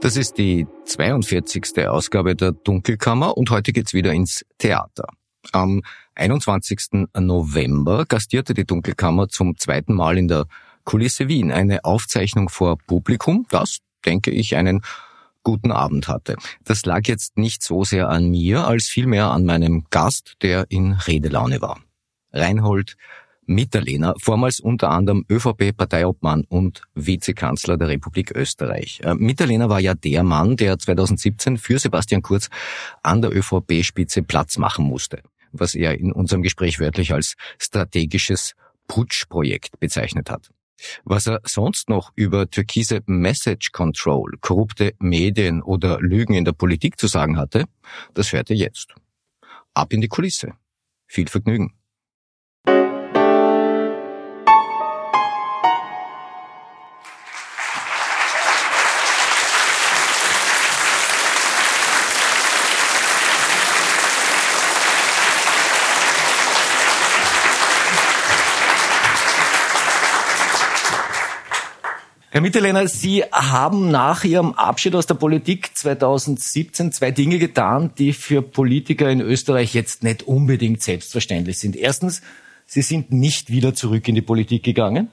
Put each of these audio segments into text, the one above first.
Das ist die 42. Ausgabe der Dunkelkammer und heute geht's wieder ins Theater. Am 21. November gastierte die Dunkelkammer zum zweiten Mal in der Kulisse Wien eine Aufzeichnung vor Publikum, das, denke ich, einen guten Abend hatte. Das lag jetzt nicht so sehr an mir, als vielmehr an meinem Gast, der in Redelaune war. Reinhold Mitterlehner, vormals unter anderem ÖVP-Parteiobmann und Vizekanzler der Republik Österreich. Äh, Mitterlehner war ja der Mann, der 2017 für Sebastian Kurz an der ÖVP-Spitze Platz machen musste, was er in unserem Gespräch wörtlich als strategisches Putschprojekt bezeichnet hat. Was er sonst noch über türkise Message Control, korrupte Medien oder Lügen in der Politik zu sagen hatte, das hört ihr jetzt. Ab in die Kulisse. Viel Vergnügen. Herr Mitterlehner, Sie haben nach Ihrem Abschied aus der Politik 2017 zwei Dinge getan, die für Politiker in Österreich jetzt nicht unbedingt selbstverständlich sind. Erstens, Sie sind nicht wieder zurück in die Politik gegangen,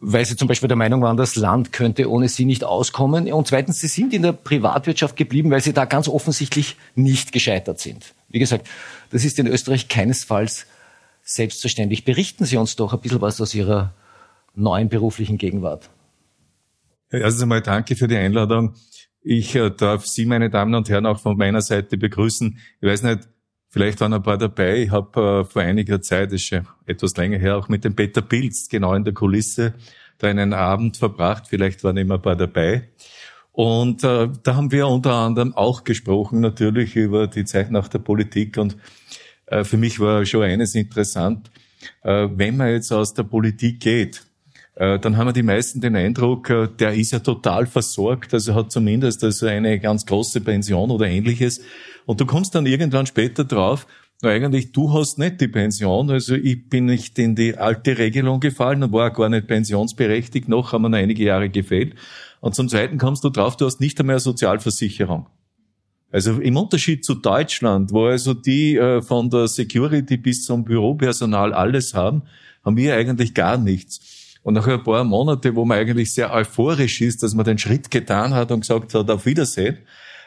weil Sie zum Beispiel der Meinung waren, das Land könnte ohne Sie nicht auskommen. Und zweitens, Sie sind in der Privatwirtschaft geblieben, weil Sie da ganz offensichtlich nicht gescheitert sind. Wie gesagt, das ist in Österreich keinesfalls selbstverständlich. Berichten Sie uns doch ein bisschen was aus Ihrer neuen beruflichen Gegenwart? Erstens einmal danke für die Einladung. Ich äh, darf Sie, meine Damen und Herren, auch von meiner Seite begrüßen. Ich weiß nicht, vielleicht waren ein paar dabei. Ich habe äh, vor einiger Zeit, ist schon etwas länger her, auch mit dem Peter Pilz genau in der Kulisse da einen Abend verbracht. Vielleicht waren immer ein paar dabei. Und äh, da haben wir unter anderem auch gesprochen, natürlich über die Zeit nach der Politik. Und äh, für mich war schon eines interessant, äh, wenn man jetzt aus der Politik geht, dann haben wir die meisten den Eindruck, äh, der ist ja total versorgt, also hat zumindest also eine ganz große Pension oder ähnliches. Und du kommst dann irgendwann später drauf, na, eigentlich, du hast nicht die Pension, also ich bin nicht in die alte Regelung gefallen und war gar nicht pensionsberechtigt, noch haben noch einige Jahre gefehlt. Und zum Zweiten kommst du drauf, du hast nicht einmal eine Sozialversicherung. Also im Unterschied zu Deutschland, wo also die äh, von der Security bis zum Büropersonal alles haben, haben wir eigentlich gar nichts. Und nach ein paar Monate, wo man eigentlich sehr euphorisch ist, dass man den Schritt getan hat und gesagt hat, auf Wiedersehen,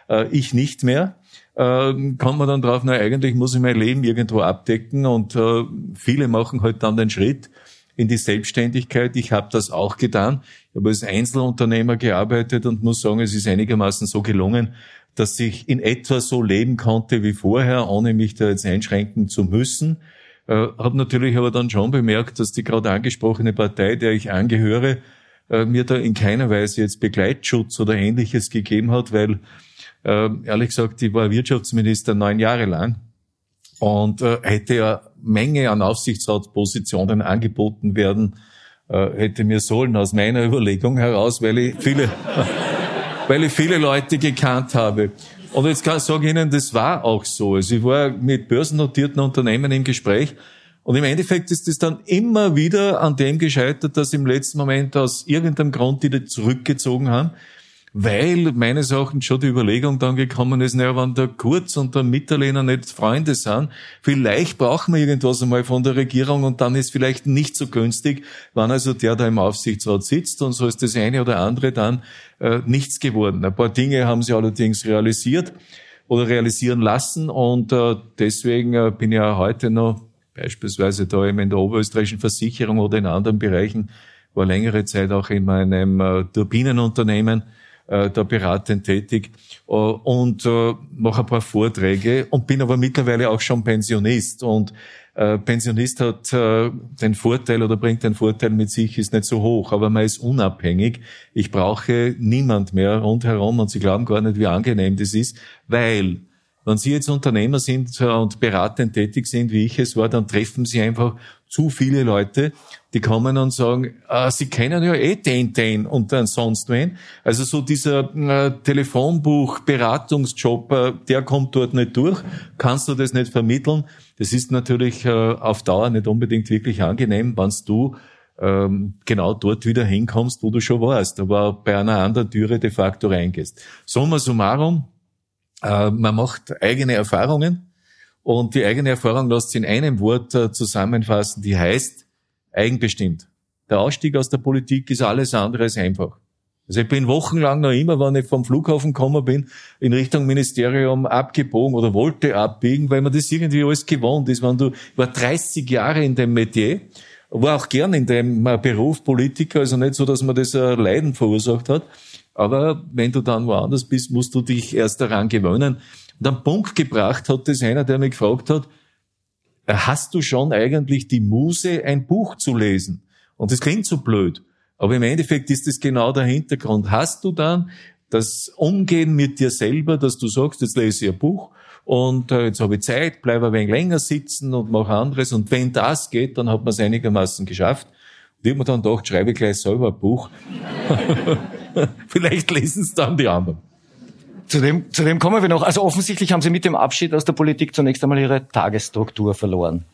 äh, ich nicht mehr, äh, kommt man dann drauf, na eigentlich muss ich mein Leben irgendwo abdecken und äh, viele machen halt dann den Schritt in die Selbstständigkeit. Ich habe das auch getan. Ich habe als Einzelunternehmer gearbeitet und muss sagen, es ist einigermaßen so gelungen, dass ich in etwa so leben konnte wie vorher, ohne mich da jetzt einschränken zu müssen. Äh, habe natürlich aber dann schon bemerkt, dass die gerade angesprochene Partei, der ich angehöre, äh, mir da in keiner Weise jetzt Begleitschutz oder ähnliches gegeben hat, weil äh, ehrlich gesagt, ich war Wirtschaftsminister neun Jahre lang und äh, hätte ja Menge an Aufsichtsratspositionen angeboten werden, hätte mir sollen aus meiner Überlegung heraus, weil ich viele weil ich viele Leute gekannt habe. Und jetzt kann ich sagen Ihnen, das war auch so. Also ich war mit börsennotierten Unternehmen im Gespräch und im Endeffekt ist es dann immer wieder an dem gescheitert, dass im letzten Moment aus irgendeinem Grund die zurückgezogen haben weil meines Erachtens schon die Überlegung dann gekommen ist, naja, wenn der Kurz und der Mitterlehner nicht Freunde sind, vielleicht brauchen wir irgendwas einmal von der Regierung und dann ist vielleicht nicht so günstig, wenn also der da im Aufsichtsrat sitzt und so ist das eine oder andere dann äh, nichts geworden. Ein paar Dinge haben sie allerdings realisiert oder realisieren lassen und äh, deswegen äh, bin ich auch heute noch beispielsweise da eben in der oberösterreichischen Versicherung oder in anderen Bereichen, war längere Zeit auch in meinem äh, Turbinenunternehmen, äh, da beratend tätig äh, und äh, mache ein paar Vorträge und bin aber mittlerweile auch schon Pensionist und äh, Pensionist hat äh, den Vorteil oder bringt den Vorteil mit sich, ist nicht so hoch, aber man ist unabhängig. Ich brauche niemand mehr rundherum und Sie glauben gar nicht, wie angenehm das ist, weil wenn Sie jetzt Unternehmer sind und beratend tätig sind, wie ich es war, dann treffen Sie einfach zu viele Leute, die kommen und sagen, ah, sie kennen ja eh den, den und dann sonst wen. Also so dieser äh, Telefonbuch, Beratungsjob, äh, der kommt dort nicht durch. Kannst du das nicht vermitteln? Das ist natürlich äh, auf Dauer nicht unbedingt wirklich angenehm, wenn du ähm, genau dort wieder hinkommst, wo du schon warst, aber bei einer anderen Türe de facto reingehst. Summa summarum, äh, man macht eigene Erfahrungen und die eigene Erfahrung lässt sich in einem Wort äh, zusammenfassen, die heißt eigenbestimmt. Der Ausstieg aus der Politik ist alles andere als einfach. Also ich bin wochenlang noch immer, wenn ich vom Flughafen gekommen bin, in Richtung Ministerium abgebogen oder wollte abbiegen, weil man das irgendwie alles gewohnt ist. Wenn du, war 30 Jahre in dem Metier, war auch gern in dem äh, Beruf Politiker, also nicht so, dass man das ein Leiden verursacht hat. Aber wenn du dann woanders bist, musst du dich erst daran gewöhnen. Und am Punkt gebracht hat das einer, der mich gefragt hat, äh, hast du schon eigentlich die Muse, ein Buch zu lesen? Und das klingt so blöd. Aber im Endeffekt ist das genau der Hintergrund. Hast du dann das Umgehen mit dir selber, dass du sagst, jetzt lese ich ein Buch und äh, jetzt habe ich Zeit, bleibe ein wenig länger sitzen und mache anderes. Und wenn das geht, dann hat man es einigermaßen geschafft. Und ich habe mir dann gedacht, schreibe gleich selber ein Buch. Vielleicht lesen es dann die anderen. Zu dem, zu dem kommen wir noch. Also offensichtlich haben Sie mit dem Abschied aus der Politik zunächst einmal Ihre Tagesstruktur verloren.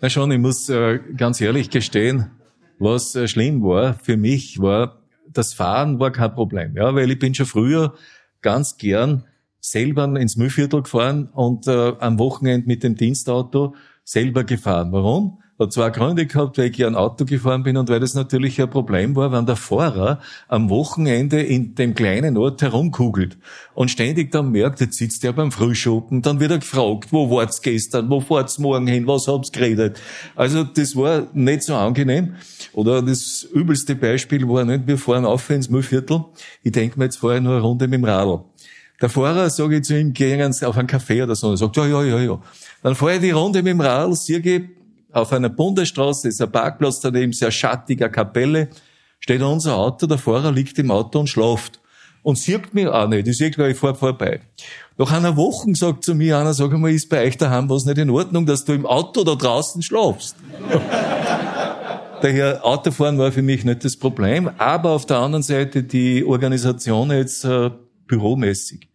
Na schon, ich muss äh, ganz ehrlich gestehen, was äh, schlimm war für mich, war, das Fahren war kein Problem. Ja, weil ich bin schon früher ganz gern selber ins Müllviertel gefahren und äh, am Wochenende mit dem Dienstauto selber gefahren. Warum? Hat zwei Gründe gehabt, weil ich gern Auto gefahren bin und weil das natürlich ein Problem war, wenn der Fahrer am Wochenende in dem kleinen Ort herumkugelt und ständig dann merkt, jetzt sitzt er beim Frühschoppen, dann wird er gefragt, wo wart's gestern, wo fahrt's morgen hin, was habt's geredet. Also das war nicht so angenehm. Oder das übelste Beispiel war nicht, wir fahren auf ins Müllviertel, ich denke mir, jetzt fahre ich nur eine Runde mit dem Radl. Der Fahrer, sage ich zu ihm, gehen auf einen Café oder so, und er sagt, ja, ja, ja, ja. Dann fahre ich die Runde mit dem Radl, sehe auf einer Bundesstraße ist ein Parkplatz daneben, sehr schattiger Kapelle, steht unser Auto, der Fahrer liegt im Auto und schlaft. Und sieht mich auch nicht. Ich sehe gleich, ich fahr vorbei. Nach einer Woche sagt zu mir einer, sag mal, ist bei euch daheim was nicht in Ordnung, dass du im Auto da draußen schlafst? Daher Autofahren war für mich nicht das Problem, aber auf der anderen Seite die Organisation jetzt äh, büromäßig.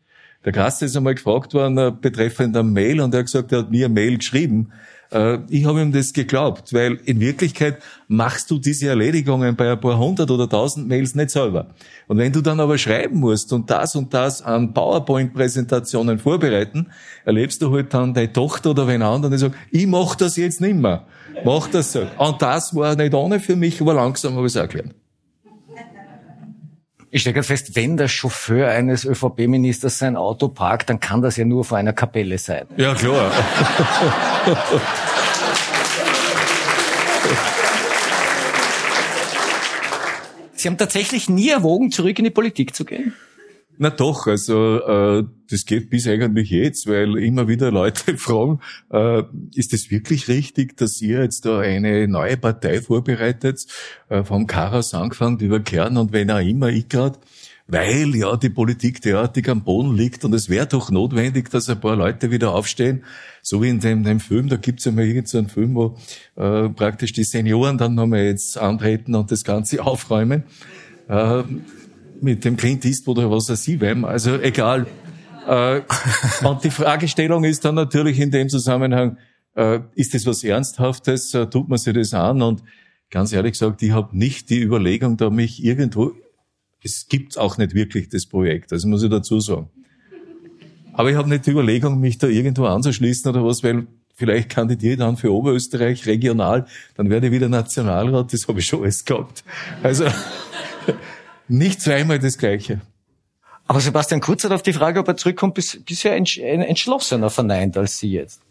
Der Gast ist einmal gefragt worden äh, betreffend einer Mail und er hat gesagt, er hat mir eine Mail geschrieben. Äh, ich habe ihm das geglaubt, weil in Wirklichkeit machst du diese Erledigungen bei ein paar hundert oder tausend Mails nicht selber. Und wenn du dann aber schreiben musst und das und das an PowerPoint-Präsentationen vorbereiten, erlebst du halt dann deine Tochter oder wen anderen, die sagt, ich mach das jetzt nimmer. Mach das so. Und das war nicht ohne für mich, aber langsam habe ich es auch gelernt. Ich stelle gerade fest, wenn der Chauffeur eines ÖVP-Ministers sein Auto parkt, dann kann das ja nur vor einer Kapelle sein. Ja, klar. Sie haben tatsächlich nie erwogen, zurück in die Politik zu gehen? Na doch, also äh, das geht bis eigentlich jetzt, weil immer wieder Leute fragen, äh, ist es wirklich richtig, dass ihr jetzt da eine neue Partei vorbereitet, äh, vom Karas angefangen über Kern und wenn auch immer ich grad, weil ja die Politik derartig am Boden liegt und es wäre doch notwendig, dass ein paar Leute wieder aufstehen, so wie in dem, dem Film, da gibt's ja mal irgendeinen Film, wo äh, praktisch die Senioren dann nochmal jetzt antreten und das Ganze aufräumen. Äh, mit dem Clint Eastwood oder was er sie wem, also egal. Äh, und die Fragestellung ist dann natürlich in dem Zusammenhang, äh, ist das was Ernsthaftes, äh, tut man sich das an? Und ganz ehrlich gesagt, ich habe nicht die Überlegung, da mich irgendwo, es gibt auch nicht wirklich das Projekt, das muss ich dazu sagen. Aber ich habe nicht die Überlegung, mich da irgendwo anzuschließen oder was, weil vielleicht kandidiere ich dann für Oberösterreich regional, dann werde ich wieder Nationalrat, das habe ich schon alles gehabt. Also nicht zweimal das Gleiche. Aber Sebastian Kurz hat auf die Frage, ob er zurückkommt, bis, bisher entschlossener verneint als Sie jetzt.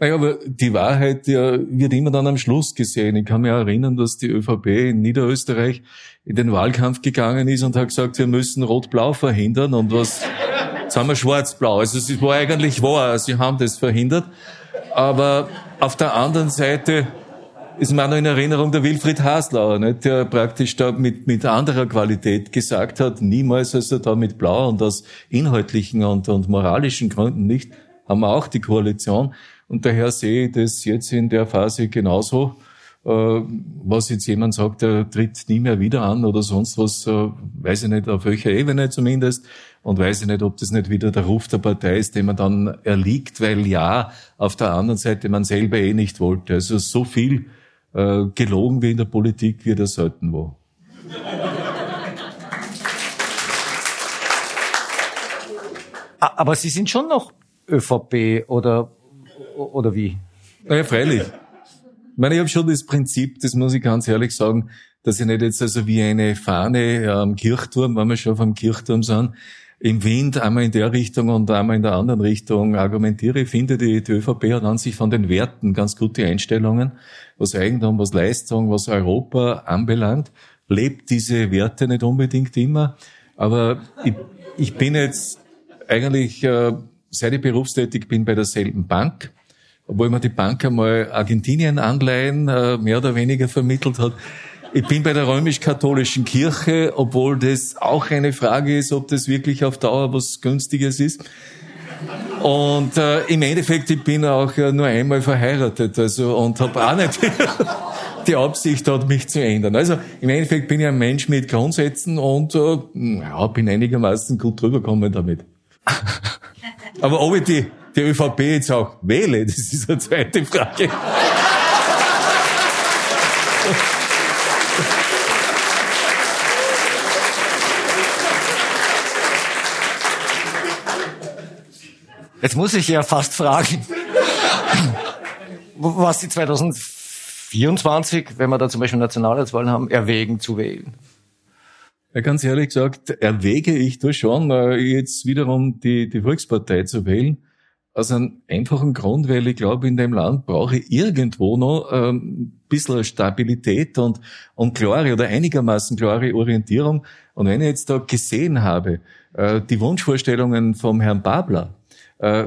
Naja, aber die Wahrheit ja, wird immer dann am Schluss gesehen. Ich kann mich erinnern, dass die ÖVP in Niederösterreich in den Wahlkampf gegangen ist und hat gesagt, wir müssen Rot-Blau verhindern und was, jetzt haben wir Schwarz-Blau. Also es war eigentlich wahr, sie haben das verhindert. Aber auf der anderen Seite ist mir auch noch in Erinnerung der Wilfried Haslauer, nicht, der praktisch da mit, mit anderer Qualität gesagt hat, niemals also da mit Blau und aus inhaltlichen und, und moralischen Gründen nicht, haben wir auch die Koalition. Und daher sehe ich das jetzt in der Phase genauso. Äh, was jetzt jemand sagt, der tritt nie mehr wieder an oder sonst was, äh, weiß ich nicht, auf welcher Ebene zumindest. Und weiß ich nicht, ob das nicht wieder der Ruf der Partei ist, den man dann erliegt, weil ja, auf der anderen Seite man selber eh nicht wollte. Also so viel äh, gelogen wie in der Politik wird er selten wo. Aber Sie sind schon noch ÖVP oder, oder wie? Ja, freilich. Ich meine, ich habe schon das Prinzip, das muss ich ganz ehrlich sagen, dass ich nicht jetzt also wie eine Fahne am Kirchturm, wenn wir schon vom Kirchturm sind, im Wind einmal in der Richtung und einmal in der anderen Richtung argumentiere. Ich finde, die, die ÖVP hat an sich von den Werten ganz gute Einstellungen, was Eigentum, was Leistung, was Europa anbelangt, lebt diese Werte nicht unbedingt immer. Aber ich, ich bin jetzt eigentlich, äh, seit ich berufstätig bin, bei derselben Bank, obwohl mir die Bank einmal Argentinien-Anleihen äh, mehr oder weniger vermittelt hat. Ich bin bei der römisch-katholischen Kirche, obwohl das auch eine Frage ist, ob das wirklich auf Dauer was Günstiges ist. Und äh, im Endeffekt, ich bin auch äh, nur einmal verheiratet, also und habe auch nicht die Absicht hat, mich zu ändern. Also im Endeffekt bin ich ein Mensch mit Grundsätzen und äh, ja, bin einigermaßen gut drüber gekommen damit. Aber ob ich die, die ÖVP jetzt auch wähle, das ist eine zweite Frage. Jetzt muss ich ja fast fragen, was Sie 2024, wenn wir da zum Beispiel Nationalratswahlen haben, erwägen zu wählen. Ja, ganz ehrlich gesagt, erwäge ich da schon, äh, jetzt wiederum die, die Volkspartei zu wählen. Aus einem einfachen Grund, weil ich glaube, in dem Land brauche ich irgendwo noch ähm, ein bisschen Stabilität und, und klare oder einigermaßen klare Orientierung. Und wenn ich jetzt da gesehen habe, äh, die Wunschvorstellungen vom Herrn Babler, äh,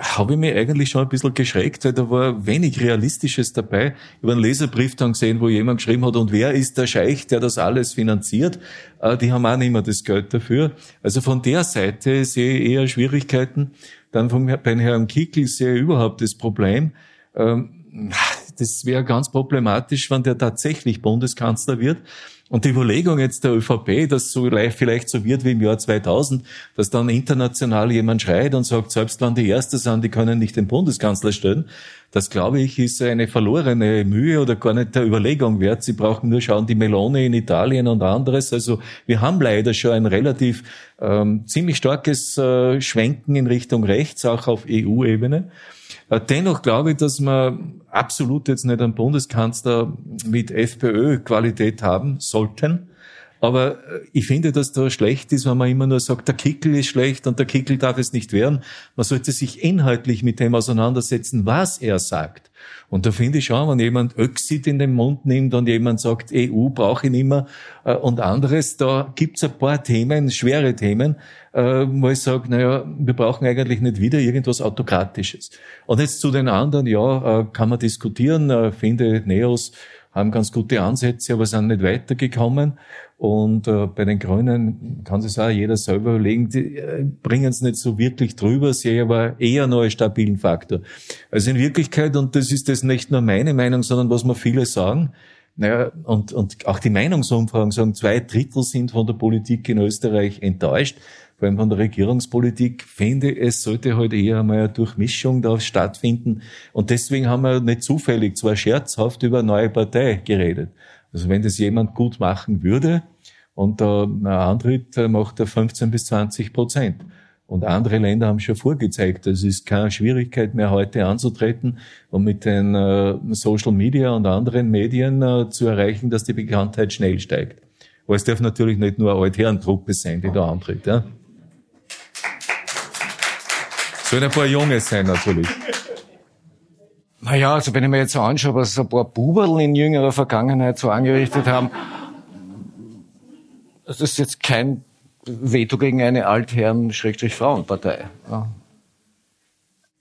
habe ich mich eigentlich schon ein bisschen geschreckt, weil da war wenig Realistisches dabei. Ich habe einen Leserbrief dann gesehen, wo jemand geschrieben hat, und wer ist der Scheich, der das alles finanziert? Äh, die haben auch nicht mehr das Geld dafür. Also von der Seite sehe ich eher Schwierigkeiten. Dann vom, beim Herrn Kickel sehe ich überhaupt das Problem. Ähm, das wäre ganz problematisch, wenn der tatsächlich Bundeskanzler wird. Und die Überlegung jetzt der ÖVP, dass so vielleicht so wird wie im Jahr 2000, dass dann international jemand schreit und sagt, selbst wenn die Erste sind, die können nicht den Bundeskanzler stellen, das glaube ich ist eine verlorene Mühe oder gar nicht der Überlegung wert. Sie brauchen nur schauen, die Melone in Italien und anderes. Also wir haben leider schon ein relativ ähm, ziemlich starkes äh, Schwenken in Richtung rechts, auch auf EU-Ebene. Äh, dennoch glaube ich, dass wir absolut jetzt nicht einen Bundeskanzler mit FPÖ-Qualität haben sollten. Aber äh, ich finde, dass da schlecht ist, wenn man immer nur sagt, der Kickel ist schlecht und der Kickel darf es nicht werden. Man sollte sich inhaltlich mit dem auseinandersetzen, was er sagt. Und da finde ich schon, wenn jemand Öxit in den Mund nimmt und jemand sagt, EU brauche ich nicht mehr äh, und anderes, da gibt's ein paar Themen, schwere Themen, äh, wo ich sage, naja, wir brauchen eigentlich nicht wieder irgendwas Autokratisches. Und jetzt zu den anderen, ja, äh, kann man diskutieren, äh, finde Neos haben ganz gute Ansätze, aber sind nicht weitergekommen. Und äh, bei den Grünen kann sich auch jeder selber überlegen, die äh, bringen es nicht so wirklich drüber, sehe aber eher noch einen stabilen Faktor. Also in Wirklichkeit, und das ist das nicht nur meine Meinung, sondern was mir viele sagen, Naja, und, und auch die Meinungsumfragen sagen, zwei Drittel sind von der Politik in Österreich enttäuscht vor allem von der Regierungspolitik, finde, es sollte heute halt eher einmal eine Durchmischung da stattfinden. Und deswegen haben wir nicht zufällig, zwar scherzhaft, über eine neue Partei geredet. Also wenn das jemand gut machen würde und da ein Antritt macht er 15 bis 20 Prozent. Und andere Länder haben schon vorgezeigt, es ist keine Schwierigkeit mehr heute anzutreten und mit den äh, Social Media und anderen Medien äh, zu erreichen, dass die Bekanntheit schnell steigt. Aber es darf natürlich nicht nur eine Altherrentruppe sein, die da antritt. Ja? Sollen ein paar Junge sein natürlich. Naja, also wenn ich mir jetzt so anschaue, was ein paar Buberl in jüngerer Vergangenheit so angerichtet haben, das ist jetzt kein Veto gegen eine Altherren-Frauenpartei. Ja.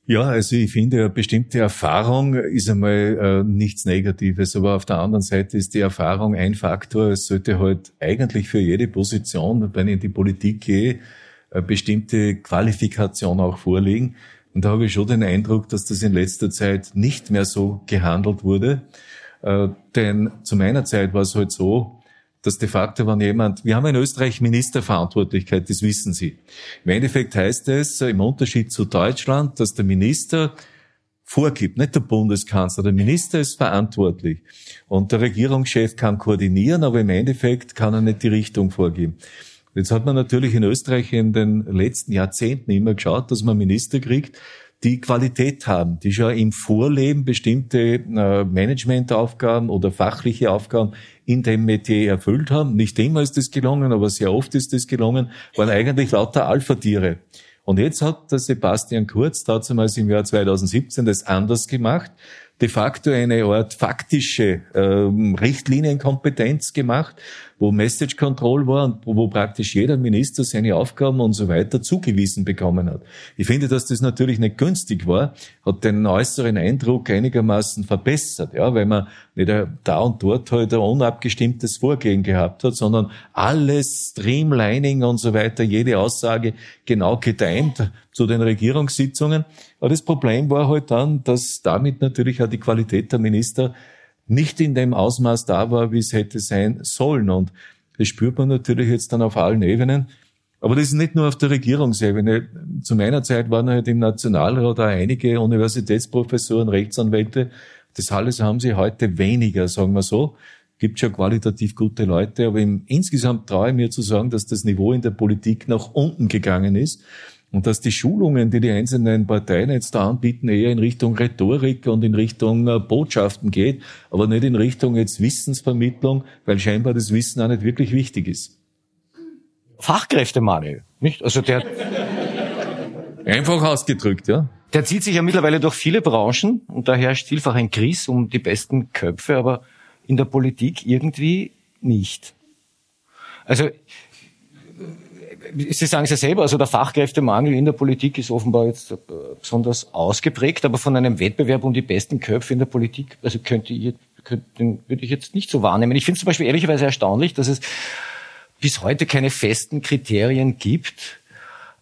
Ja, also ich finde, eine bestimmte Erfahrung ist einmal äh, nichts Negatives, aber auf der anderen Seite ist die Erfahrung ein Faktor. Es sollte halt eigentlich für jede Position, wenn ich in die Politik gehe, eine bestimmte Qualifikation auch vorliegen. Und da habe ich schon den Eindruck, dass das in letzter Zeit nicht mehr so gehandelt wurde. Äh, denn zu meiner Zeit war es halt so, dass de facto, wenn jemand, wir haben in Österreich Ministerverantwortlichkeit, das wissen Sie. Im Endeffekt heißt es, im Unterschied zu Deutschland, dass der Minister vorgibt, nicht der Bundeskanzler, der Minister ist verantwortlich. Und der Regierungschef kann koordinieren, aber im Endeffekt kann er nicht die Richtung vorgeben. Jetzt hat man natürlich in Österreich in den letzten Jahrzehnten immer geschaut, dass man Minister kriegt, die Qualität haben, die schon im Vorleben bestimmte äh, Managementaufgaben oder fachliche Aufgaben in dem Metier erfüllt haben. Nicht immer ist das gelungen, aber sehr oft ist das gelungen, waren eigentlich lauter Alpha-Tiere. Und jetzt hat der Sebastian Kurz damals im Jahr 2017 das anders gemacht de facto eine Art faktische ähm, Richtlinienkompetenz gemacht, wo Message Control war und wo praktisch jeder Minister seine Aufgaben und so weiter zugewiesen bekommen hat. Ich finde, dass das natürlich nicht günstig war, hat den äußeren Eindruck einigermaßen verbessert, ja, weil man nicht da und dort halt ein unabgestimmtes Vorgehen gehabt hat, sondern alles Streamlining und so weiter, jede Aussage genau getimt zu den Regierungssitzungen. Aber das Problem war halt dann, dass damit natürlich auch die Qualität der Minister nicht in dem Ausmaß da war, wie es hätte sein sollen. Und das spürt man natürlich jetzt dann auf allen Ebenen. Aber das ist nicht nur auf der Regierungsebene. Zu meiner Zeit waren halt im Nationalrat auch einige Universitätsprofessoren, Rechtsanwälte. Das alles haben sie heute weniger, sagen wir so. Gibt schon qualitativ gute Leute, aber im, insgesamt traue ich mir zu sagen, dass das Niveau in der Politik nach unten gegangen ist. Und dass die Schulungen, die die einzelnen Parteien jetzt da anbieten, eher in Richtung Rhetorik und in Richtung äh, Botschaften geht, aber nicht in Richtung jetzt Wissensvermittlung, weil scheinbar das Wissen auch nicht wirklich wichtig ist. Fachkräftemangel, nicht? Also der einfach ausgedrückt, ja. Der zieht sich ja mittlerweile durch viele Branchen und da herrscht vielfach ein Kriss um die besten Köpfe, aber in der Politik irgendwie nicht. Also Sie sagen es ja selber, also der Fachkräftemangel in der Politik ist offenbar jetzt äh, besonders ausgeprägt, aber von einem Wettbewerb um die besten Köpfe in der Politik, also könnte ich, könnte, würde ich jetzt nicht so wahrnehmen. Ich finde es zum Beispiel ehrlicherweise erstaunlich, dass es bis heute keine festen Kriterien gibt,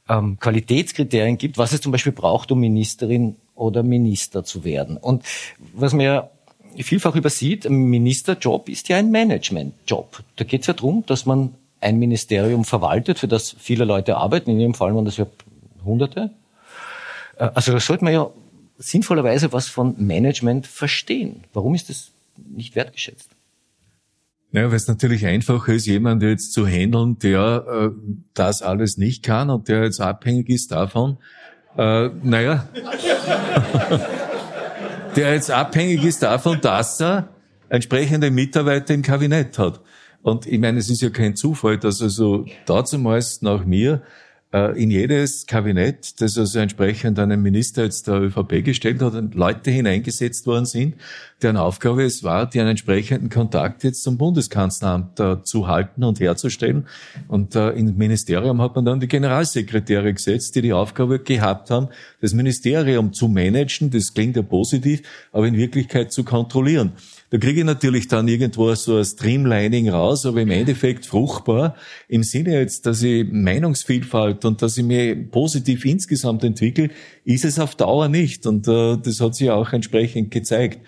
ähm, Qualitätskriterien gibt, was es zum Beispiel braucht, um Ministerin oder Minister zu werden. Und was mir vielfach übersieht, ein Ministerjob ist ja ein Managementjob. Da geht es ja darum, dass man ein Ministerium verwaltet, für das viele Leute arbeiten. In jedem Fall waren das ja Hunderte. Äh, also da sollte man ja sinnvollerweise was von Management verstehen. Warum ist das nicht wertgeschätzt? Naja, weil es natürlich einfacher ist, jemand jetzt zu handeln, der äh, das alles nicht kann und der jetzt abhängig ist davon, äh, naja, der jetzt abhängig ist davon, dass er entsprechende Mitarbeiter im Kabinett hat. Und ich meine, es ist ja kein Zufall, dass also damals nach mir äh, in jedes Kabinett, das also entsprechend einen Minister jetzt der ÖVP gestellt hat und Leute hineingesetzt worden sind, deren Aufgabe es war, die einen entsprechenden Kontakt jetzt zum Bundeskanzleramt äh, zu halten und herzustellen. Und äh, im Ministerium hat man dann die Generalsekretäre gesetzt, die die Aufgabe gehabt haben, das Ministerium zu managen. Das klingt ja positiv, aber in Wirklichkeit zu kontrollieren. Da kriege ich natürlich dann irgendwo so ein Streamlining raus, aber im Endeffekt fruchtbar im Sinne jetzt, dass ich Meinungsvielfalt und dass ich mich positiv insgesamt entwickle, ist es auf Dauer nicht. Und äh, das hat sich auch entsprechend gezeigt.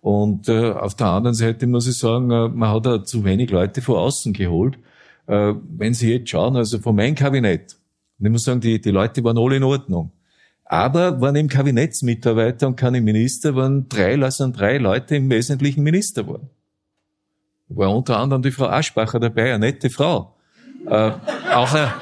Und äh, auf der anderen Seite muss ich sagen, äh, man hat da zu wenig Leute von außen geholt. Äh, wenn Sie jetzt schauen, also von meinem Kabinett, und ich muss sagen, die, die Leute waren alle in Ordnung. Aber waren eben Kabinettsmitarbeiter und keine Minister, waren drei, lassen drei Leute im Wesentlichen Minister waren. War unter anderem die Frau Aschbacher dabei, eine nette Frau. Äh, auch eine,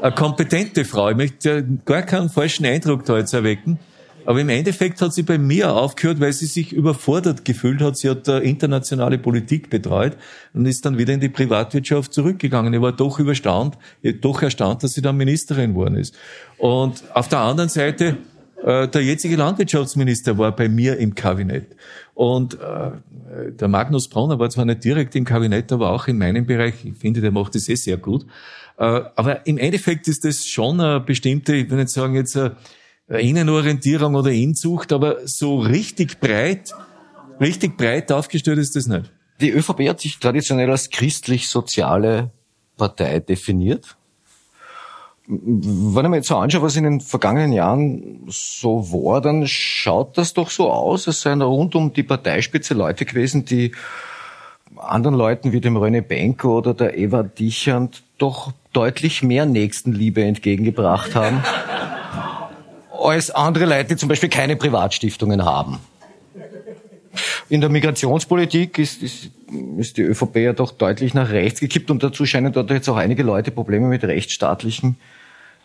eine kompetente Frau. Ich möchte gar keinen falschen Eindruck da jetzt erwecken. Aber im Endeffekt hat sie bei mir aufgehört, weil sie sich überfordert gefühlt hat. Sie hat internationale Politik betreut und ist dann wieder in die Privatwirtschaft zurückgegangen. Ich war doch überstaunt, doch erstaunt, dass sie dann Ministerin geworden ist. Und auf der anderen Seite, äh, der jetzige Landwirtschaftsminister war bei mir im Kabinett. Und äh, der Magnus Bronner war zwar nicht direkt im Kabinett, aber auch in meinem Bereich. Ich finde, der macht das eh sehr gut. Äh, aber im Endeffekt ist das schon eine bestimmte, ich will nicht sagen jetzt, eine Innenorientierung oder Inzucht, aber so richtig breit, richtig breit aufgestellt ist das nicht. Die ÖVP hat sich traditionell als christlich-soziale Partei definiert. Wenn ich mir jetzt so anschaue, was in den vergangenen Jahren so war, dann schaut das doch so aus, als seien da rund um die Parteispitze Leute gewesen, die anderen Leuten wie dem René Benko oder der Eva Dichand doch deutlich mehr Nächstenliebe entgegengebracht haben als andere Leute, die zum Beispiel keine Privatstiftungen haben. In der Migrationspolitik ist, ist, ist die ÖVP ja doch deutlich nach rechts gekippt und dazu scheinen dort jetzt auch einige Leute Probleme mit rechtsstaatlichen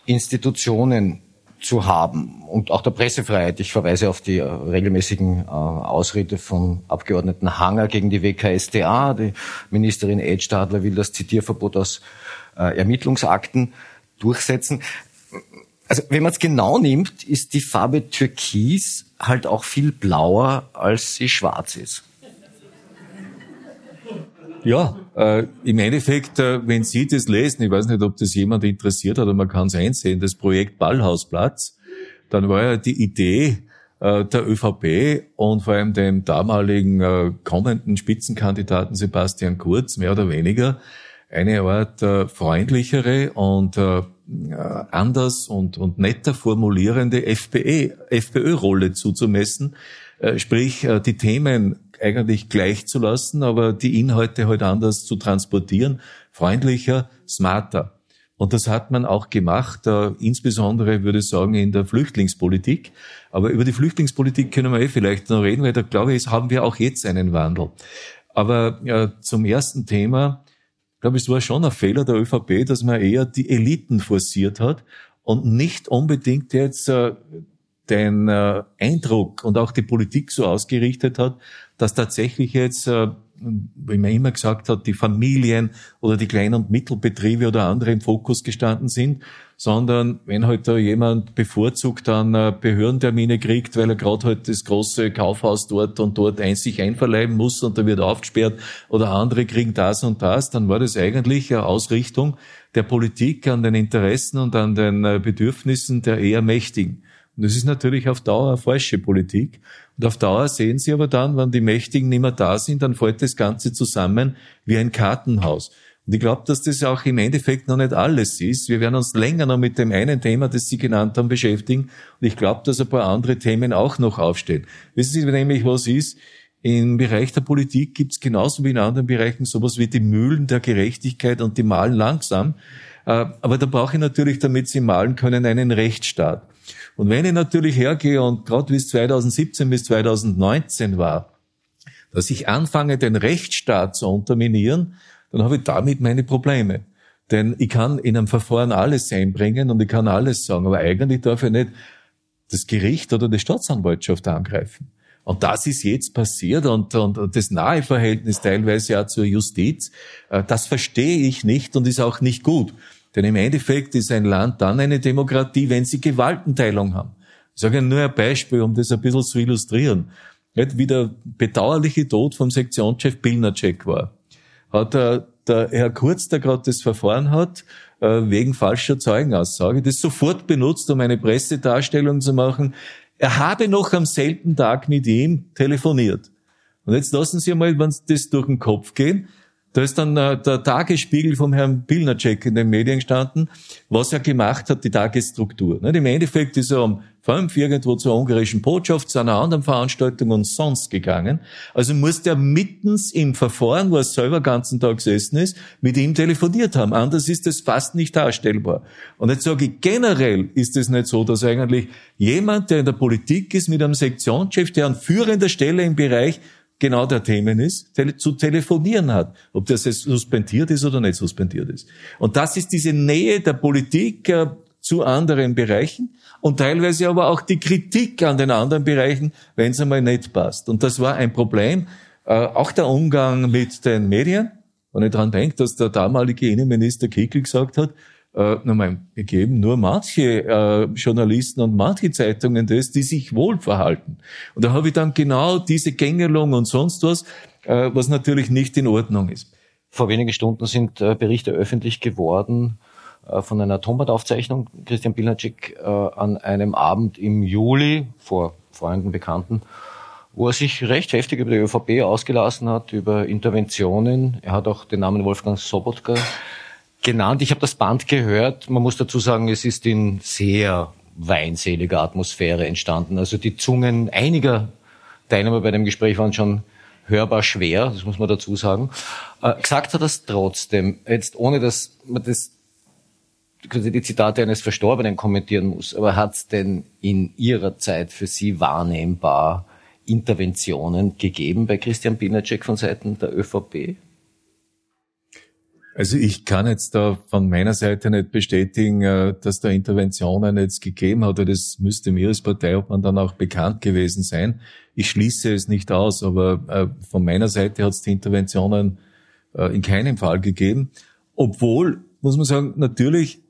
Institutionen zu haben und auch der Pressefreiheit. Ich verweise auf die äh, regelmäßigen äh, Ausrede von Abgeordneten Hanger gegen die WKStA. Die Ministerin Edstadler will das Zitierverbot aus äh, Ermittlungsakten durchsetzen. Also wenn man es genau nimmt, ist die Farbe Türkis halt auch viel blauer, als sie schwarz ist. Ja, äh, im Endeffekt, äh, wenn Sie das lesen, ich weiß nicht, ob das jemand interessiert hat, aber man kann es einsehen, das Projekt Ballhausplatz, dann war ja die Idee äh, der ÖVP und vor allem dem damaligen äh, kommenden Spitzenkandidaten Sebastian Kurz, mehr oder weniger, eine Art äh, freundlichere und äh, anders und, und netter formulierende FPÖ-Rolle zuzumessen, äh, sprich äh, die Themen eigentlich gleich zu lassen, aber die Inhalte halt anders zu transportieren, freundlicher, smarter. Und das hat man auch gemacht, äh, insbesondere würde ich sagen in der Flüchtlingspolitik. Aber über die Flüchtlingspolitik können wir eh vielleicht noch reden, weil da glaube ich, haben wir auch jetzt einen Wandel. Aber äh, zum ersten Thema, glaube, es war schon ein Fehler der ÖVP, dass man eher die Eliten forciert hat und nicht unbedingt jetzt äh, den äh, Eindruck und auch die Politik so ausgerichtet hat, dass tatsächlich jetzt, äh, wie man immer gesagt hat, die Familien oder die kleinen und Mittelbetriebe oder andere im Fokus gestanden sind, sondern wenn halt da jemand bevorzugt dann äh, Behördentermine kriegt, weil er gerade halt das große Kaufhaus dort und dort ein sich einverleiben muss und da wird aufgesperrt oder andere kriegen das und das, dann war das eigentlich eine Ausrichtung der Politik an den Interessen und an den äh, Bedürfnissen der eher Mächtigen. Und das ist natürlich auf Dauer eine falsche Politik. Und auf Dauer sehen Sie aber dann, wenn die Mächtigen nicht mehr da sind, dann fällt das Ganze zusammen wie ein Kartenhaus. Und ich glaube, dass das auch im Endeffekt noch nicht alles ist. Wir werden uns länger noch mit dem einen Thema, das Sie genannt haben, beschäftigen. Und ich glaube, dass ein paar andere Themen auch noch aufstehen. Wissen Sie nämlich, was ist? Im Bereich der Politik gibt es genauso wie in anderen Bereichen sowas wie die Mühlen der Gerechtigkeit und die malen langsam. Äh, aber da brauche ich natürlich, damit sie malen können, einen Rechtsstaat. Und wenn ich natürlich hergehe und gerade wie es 2017 bis 2019 war, dass ich anfange, den Rechtsstaat zu unterminieren, dann habe ich damit meine Probleme. Denn ich kann in einem Verfahren alles einbringen und ich kann alles sagen, aber eigentlich darf ich nicht das Gericht oder die Staatsanwaltschaft angreifen. Und das ist jetzt passiert und, und, und das nahe Verhältnis teilweise ja zur Justiz, äh, das verstehe ich nicht und ist auch nicht gut. Denn im Endeffekt ist ein Land dann eine Demokratie, wenn sie Gewaltenteilung haben. Ich sage nur ein Beispiel, um das ein bisschen zu illustrieren. Wie der bedauerliche Tod vom Sektionschef Pilnacek war hat der, der Herr Kurz, der gerade das Verfahren hat, äh, wegen falscher Zeugenaussage, das sofort benutzt, um eine Pressedarstellung zu machen. Er habe noch am selben Tag mit ihm telefoniert. Und jetzt lassen Sie mal, wenn Sie das durch den Kopf gehen, da ist dann äh, der Tagesspiegel vom Herrn Pilnacek in den Medien gestanden, was er gemacht hat, die Tagesstruktur. Nicht? Im Endeffekt ist er um fünf irgendwo zur ungarischen Botschaft, zu einer anderen Veranstaltung und sonst gegangen. Also muss der mittens im Verfahren, wo er selber ganzen Tag gesessen ist, mit ihm telefoniert haben. Anders ist das fast nicht darstellbar. Und jetzt sage ich, generell ist es nicht so, dass eigentlich jemand, der in der Politik ist, mit einem Sektionschef, der an führender Stelle im Bereich genau der Themen ist, tele zu telefonieren hat, ob das jetzt suspendiert ist oder nicht suspendiert ist. Und das ist diese Nähe der Politik äh, zu anderen Bereichen und teilweise aber auch die Kritik an den anderen Bereichen, wenn es einmal nicht passt. Und das war ein Problem, äh, auch der Umgang mit den Medien. Wenn ich daran denke, dass der damalige Innenminister Kickel gesagt hat, äh, nochmal, wir geben nur manche äh, Journalisten und manche Zeitungen das, die sich wohl verhalten. Und da habe ich dann genau diese Gängelung und sonst was, äh, was natürlich nicht in Ordnung ist. Vor wenigen Stunden sind äh, Berichte öffentlich geworden äh, von einer Tonbandaufzeichnung, Christian Pilnacek, äh, an einem Abend im Juli vor Freunden, Bekannten, wo er sich recht heftig über die ÖVP ausgelassen hat, über Interventionen. Er hat auch den Namen Wolfgang Sobotka genannt. Ich habe das Band gehört. Man muss dazu sagen, es ist in sehr weinseliger Atmosphäre entstanden. Also die Zungen einiger Teilnehmer bei dem Gespräch waren schon hörbar schwer, das muss man dazu sagen. Äh, gesagt hat das trotzdem, jetzt ohne dass man das die Zitate eines Verstorbenen kommentieren muss, aber hat es denn in Ihrer Zeit für Sie wahrnehmbar Interventionen gegeben bei Christian Binacek von Seiten der ÖVP? Also ich kann jetzt da von meiner Seite nicht bestätigen, äh, dass da Interventionen jetzt gegeben hat. Das müsste mir als Partei ob man dann auch bekannt gewesen sein. Ich schließe es nicht aus, aber äh, von meiner Seite hat es die Interventionen äh, in keinem Fall gegeben. Obwohl, muss man sagen, natürlich,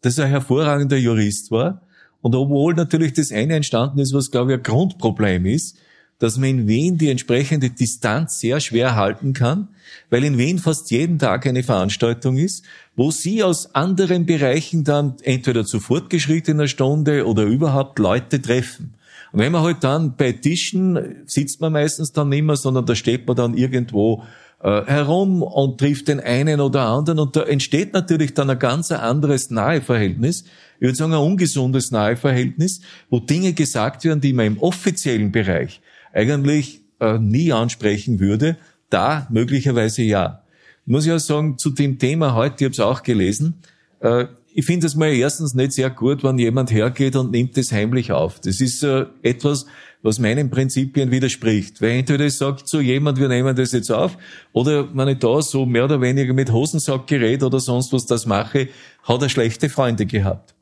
dass er ein hervorragender Jurist war. Und obwohl natürlich das eine entstanden ist, was glaube ich ein Grundproblem ist, dass man in Wien die entsprechende Distanz sehr schwer halten kann, weil in Wien fast jeden Tag eine Veranstaltung ist, wo Sie aus anderen Bereichen dann entweder zu fortgeschrittener Stunde oder überhaupt Leute treffen. Und wenn man halt dann bei Tischen sitzt man meistens dann nicht mehr, sondern da steht man dann irgendwo äh, herum und trifft den einen oder anderen und da entsteht natürlich dann ein ganz anderes Naheverhältnis. Ich würde sagen, ein ungesundes Naheverhältnis, wo Dinge gesagt werden, die man im offiziellen Bereich eigentlich äh, nie ansprechen würde, da möglicherweise ja. Muss ich auch sagen, zu dem Thema heute, ich habe es auch gelesen, äh, ich finde es mal erstens nicht sehr gut, wenn jemand hergeht und nimmt das heimlich auf. Das ist äh, etwas, was meinen Prinzipien widerspricht. Weil entweder ich sage zu jemand, wir nehmen das jetzt auf, oder wenn ich da so mehr oder weniger mit Hosensackgerät oder sonst was das mache, hat er schlechte Freunde gehabt.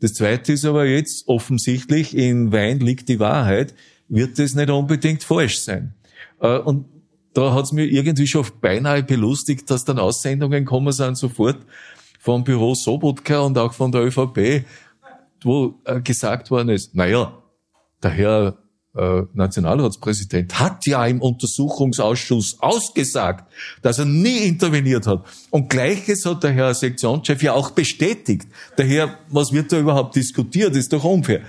Das zweite ist aber jetzt offensichtlich, in Wein liegt die Wahrheit wird das nicht unbedingt falsch sein. Äh, und da hat's mir irgendwie schon beinahe belustigt, dass dann Aussendungen kommen sind sofort vom Büro Sobotka und auch von der ÖVP, wo äh, gesagt worden ist, naja, der Herr äh, Nationalratspräsident hat ja im Untersuchungsausschuss ausgesagt, dass er nie interveniert hat. Und gleiches hat der Herr Sektionschef ja auch bestätigt. Daher, was wird da überhaupt diskutiert, ist doch unfair.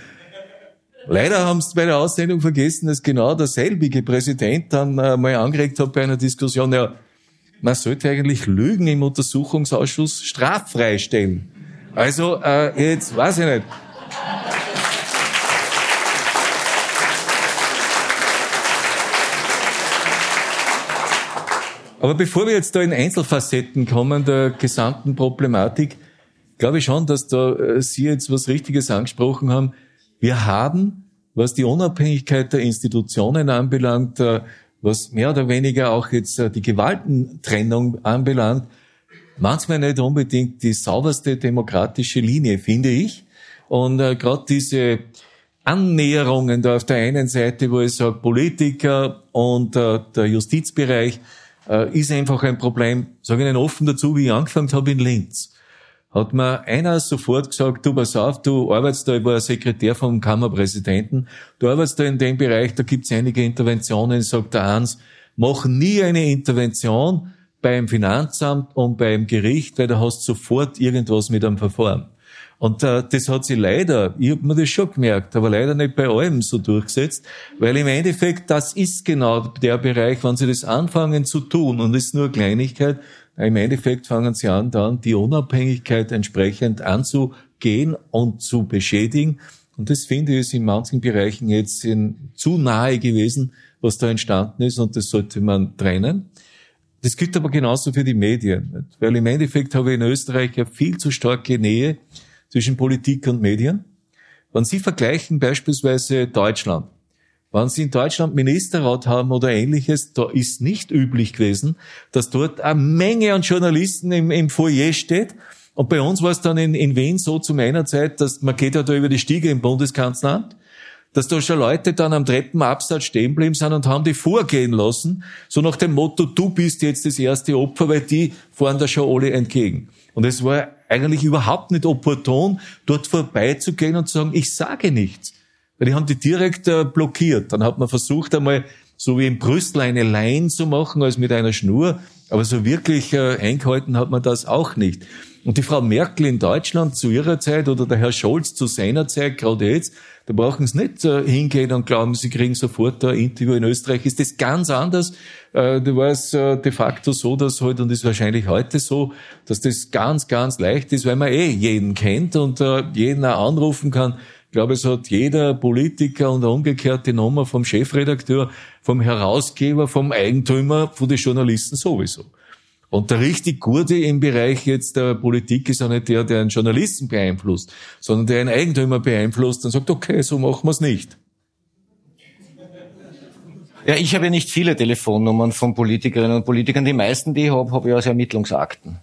Leider haben sie bei der Aussendung vergessen, dass genau derselbige Präsident dann äh, mal angeregt hat bei einer Diskussion, ja, man sollte eigentlich Lügen im Untersuchungsausschuss straffrei stellen. Also, äh, jetzt weiß ich nicht. Aber bevor wir jetzt da in Einzelfacetten kommen der gesamten Problematik, glaube ich schon, dass da äh, Sie jetzt was Richtiges angesprochen haben. Wir haben, was die Unabhängigkeit der Institutionen anbelangt, äh, was mehr oder weniger auch jetzt äh, die Gewaltentrennung anbelangt, manchmal nicht unbedingt die sauberste demokratische Linie, finde ich. Und äh, gerade diese Annäherungen da auf der einen Seite, wo ich sage, Politiker und der Justizbereich, ist einfach ein Problem. Sage ich Ihnen offen dazu, wie ich angefangen habe in Linz hat mir einer sofort gesagt, du pass auf, du arbeitest da, ich war Sekretär vom Kammerpräsidenten, du arbeitest da in dem Bereich, da gibt's einige Interventionen, sagt der Hans, mach nie eine Intervention beim Finanzamt und beim Gericht, weil da hast sofort irgendwas mit einem Verfahren. Und äh, das hat sich leider, ich habe mir das schon gemerkt, aber leider nicht bei allem so durchgesetzt, weil im Endeffekt, das ist genau der Bereich, wenn sie das anfangen zu tun und es ist nur Kleinigkeit, im Endeffekt fangen sie an, dann die Unabhängigkeit entsprechend anzugehen und zu beschädigen. Und das finde ich ist in manchen Bereichen jetzt in, zu nahe gewesen, was da entstanden ist und das sollte man trennen. Das gilt aber genauso für die Medien, weil im Endeffekt habe ich in Österreich eine viel zu starke Nähe zwischen Politik und Medien. Wenn Sie vergleichen beispielsweise Deutschland, wenn Sie in Deutschland Ministerrat haben oder ähnliches, da ist nicht üblich gewesen, dass dort eine Menge an Journalisten im, im Foyer steht. Und bei uns war es dann in, in Wien so zu meiner Zeit, dass man geht ja da über die Stiege im Bundeskanzleramt dass da schon Leute dann am Treppenabsatz stehen geblieben sind und haben die vorgehen lassen, so nach dem Motto, du bist jetzt das erste Opfer, weil die fahren da schon alle entgegen. Und es war eigentlich überhaupt nicht opportun, dort vorbeizugehen und zu sagen, ich sage nichts. Weil die haben die direkt äh, blockiert. Dann hat man versucht einmal, so wie in Brüssel, eine Line zu machen, als mit einer Schnur. Aber so wirklich äh, eingehalten hat man das auch nicht. Und die Frau Merkel in Deutschland zu ihrer Zeit oder der Herr Scholz zu seiner Zeit, gerade jetzt, da brauchen Sie nicht äh, hingehen und glauben, Sie kriegen sofort ein Interview. In Österreich ist das ganz anders. Äh, da war es äh, de facto so, dass heute, und ist wahrscheinlich heute so, dass das ganz, ganz leicht ist, weil man eh jeden kennt und äh, jeden auch anrufen kann. Ich glaube, es hat jeder Politiker und umgekehrt die Nummer vom Chefredakteur, vom Herausgeber, vom Eigentümer, von den Journalisten sowieso. Und der richtig Gute im Bereich jetzt der Politik ist auch nicht der, der einen Journalisten beeinflusst, sondern der einen Eigentümer beeinflusst und sagt, okay, so machen wir es nicht. Ja, ich habe ja nicht viele Telefonnummern von Politikerinnen und Politikern. Die meisten, die ich habe, habe ich aus Ermittlungsakten.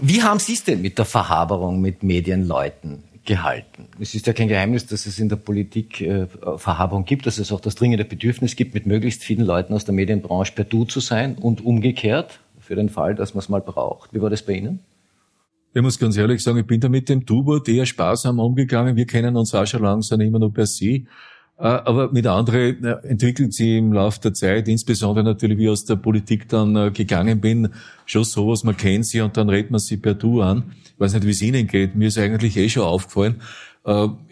Wie haben Sie es denn mit der Verhaberung mit Medienleuten? gehalten. Es ist ja kein Geheimnis, dass es in der Politik äh, Verhabung gibt, dass es auch das dringende Bedürfnis gibt, mit möglichst vielen Leuten aus der Medienbranche per Du zu sein und umgekehrt, für den Fall, dass man es mal braucht. Wie war das bei Ihnen? Ich muss ganz ehrlich sagen, ich bin da mit dem Du-Wort eher sparsam umgegangen. Wir kennen uns auch schon langsam immer nur per Sie. Äh, aber mit anderen äh, entwickelt sich im Laufe der Zeit, insbesondere natürlich, wie ich aus der Politik dann äh, gegangen bin, schon sowas, man kennt sie und dann redet man sie per Du an. Ich weiß nicht, wie es Ihnen geht. Mir ist eigentlich eh schon aufgefallen,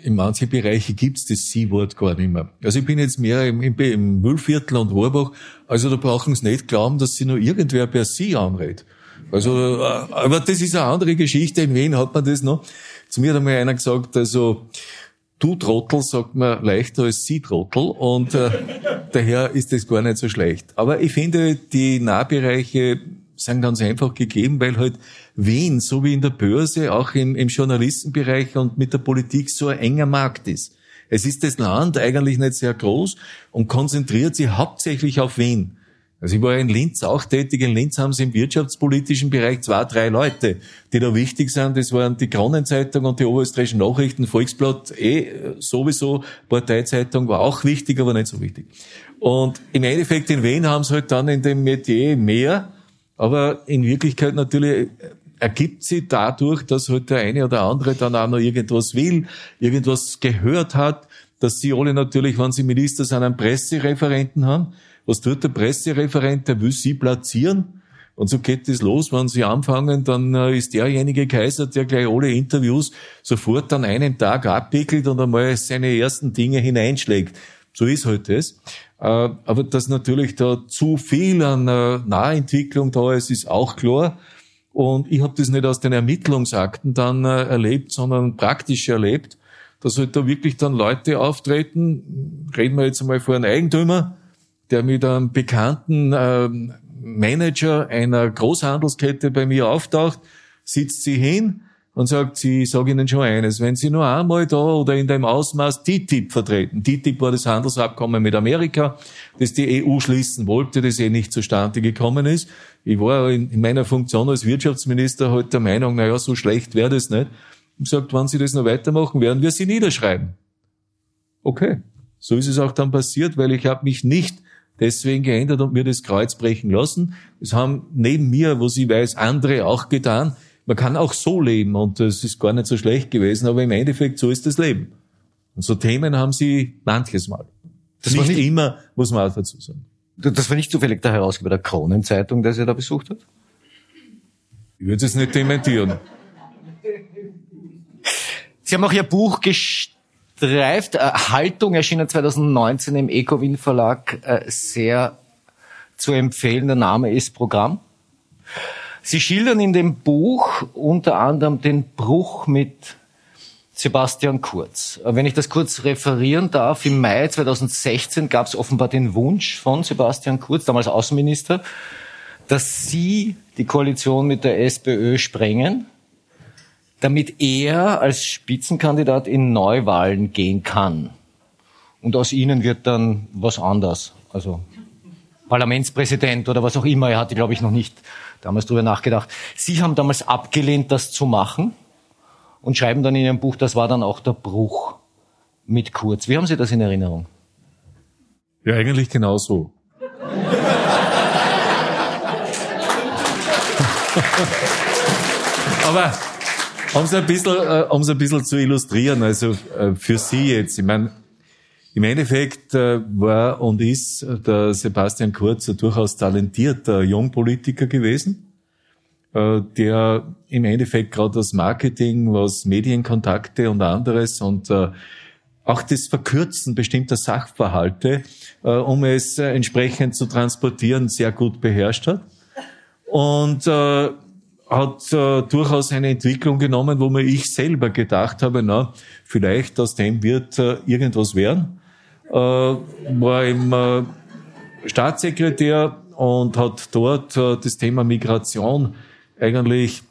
in manchen Bereichen gibt's das Sie-Wort gar nicht mehr. Also ich bin jetzt mehr im, im, im Müllviertel und Rohrbach, also da brauchen Sie nicht glauben, dass Sie nur irgendwer per Sie anredet. Also, aber das ist eine andere Geschichte. In Wien hat man das noch. Zu mir hat einmal einer gesagt, also, Du Trottel sagt man leichter als Sie Trottel und äh, daher ist das gar nicht so schlecht. Aber ich finde, die Nahbereiche sind ganz einfach gegeben, weil halt Wien, so wie in der Börse, auch im, im Journalistenbereich und mit der Politik so ein enger Markt ist. Es ist das Land eigentlich nicht sehr groß und konzentriert sich hauptsächlich auf Wien. Also ich war in Linz auch tätig. In Linz haben sie im wirtschaftspolitischen Bereich zwei, drei Leute, die da wichtig sind. Das waren die Kronenzeitung und die Oberösterreichischen Nachrichten. Volksblatt eh sowieso. Parteizeitung war auch wichtig, aber nicht so wichtig. Und im Endeffekt in Wien haben sie halt dann in dem Metier mehr. Aber in Wirklichkeit natürlich ergibt sie dadurch, dass halt der eine oder andere dann auch noch irgendwas will, irgendwas gehört hat, dass sie alle natürlich, wenn sie Minister sind, einen Pressereferenten haben was tut der Pressereferent? Der will sie platzieren. Und so geht es los, wenn sie anfangen, dann äh, ist derjenige Kaiser, der gleich alle Interviews sofort an einem Tag abwickelt und einmal seine ersten Dinge hineinschlägt. So ist halt das. Äh, aber dass natürlich da zu viel an äh, Nahentwicklung da ist, ist auch klar. Und ich habe das nicht aus den Ermittlungsakten dann erlebt, sondern praktisch erlebt, dass halt da wirklich dann Leute auftreten, reden wir jetzt einmal vor einem Eigentümer, der mit einem bekannten ähm, Manager einer Großhandelskette bei mir auftaucht, sitzt sie hin und sagt, sie sage Ihnen schon eines, wenn Sie nur einmal da oder in dem Ausmaß TTIP vertreten, TTIP war das Handelsabkommen mit Amerika, das die EU schließen wollte, das eh nicht zustande gekommen ist. Ich war in meiner Funktion als Wirtschaftsminister heute halt der Meinung, naja, so schlecht wäre das nicht. Und gesagt, wenn Sie das noch weitermachen, werden wir Sie niederschreiben. Okay, so ist es auch dann passiert, weil ich habe mich nicht deswegen geändert und mir das Kreuz brechen lassen. Das haben neben mir, was ich weiß, andere auch getan. Man kann auch so leben und das ist gar nicht so schlecht gewesen, aber im Endeffekt so ist das Leben. Und so Themen haben sie manches Mal. Das nicht, nicht immer, muss man auch dazu sagen. Das war nicht zufällig der Herausgeber der Kronenzeitung, der Sie da besucht hat? Ich würde es nicht dementieren. Sie haben auch Ihr Buch gestellt Dreift äh, Haltung erschienen 2019 im Ecowin Verlag äh, sehr zu empfehlen. Der Name ist Programm. Sie schildern in dem Buch unter anderem den Bruch mit Sebastian Kurz. Wenn ich das kurz referieren darf, im Mai 2016 gab es offenbar den Wunsch von Sebastian Kurz, damals Außenminister, dass Sie die Koalition mit der SPÖ sprengen, damit er als Spitzenkandidat in Neuwahlen gehen kann. Und aus Ihnen wird dann was anders. Also Parlamentspräsident oder was auch immer. Er hatte, glaube ich, noch nicht damals darüber nachgedacht. Sie haben damals abgelehnt, das zu machen und schreiben dann in Ihrem Buch, das war dann auch der Bruch mit Kurz. Wie haben Sie das in Erinnerung? Ja, eigentlich genauso. Aber um es ein bisschen, äh, ein bisschen zu illustrieren, also äh, für Sie jetzt, ich meine, im Endeffekt äh, war und ist der Sebastian Kurz ein durchaus talentierter Jungpolitiker gewesen, äh, der im Endeffekt gerade das Marketing, was Medienkontakte und anderes und äh, auch das Verkürzen bestimmter Sachverhalte, äh, um es äh, entsprechend zu transportieren, sehr gut beherrscht hat. Und äh, hat äh, durchaus eine Entwicklung genommen, wo mir ich selber gedacht habe, na, vielleicht aus dem wird äh, irgendwas werden. Äh, war im äh, Staatssekretär und hat dort äh, das Thema Migration eigentlich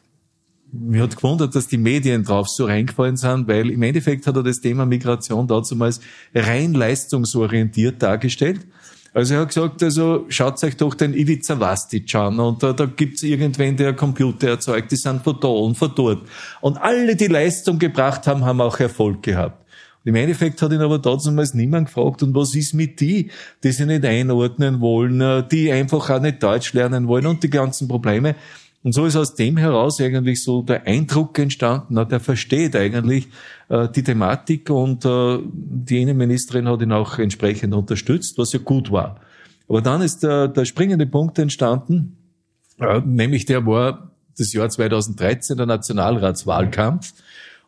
mir hat gewundert, dass die Medien drauf so reingefallen sind, weil im Endeffekt hat er das Thema Migration damals rein leistungsorientiert dargestellt. Also er hat gesagt, also schaut euch doch den Ivica Vastic an und da, da gibt's irgendwen, der Computer erzeugt, die sind von da und von dort. Und alle, die Leistung gebracht haben, haben auch Erfolg gehabt. Und im Endeffekt hat ihn aber damals niemand gefragt, und was ist mit die, die sich nicht einordnen wollen, die einfach auch nicht Deutsch lernen wollen und die ganzen Probleme. Und so ist aus dem heraus eigentlich so der Eindruck entstanden, na, der versteht eigentlich äh, die Thematik und äh, die Innenministerin hat ihn auch entsprechend unterstützt, was ja gut war. Aber dann ist der, der springende Punkt entstanden, äh, nämlich der war das Jahr 2013, der Nationalratswahlkampf.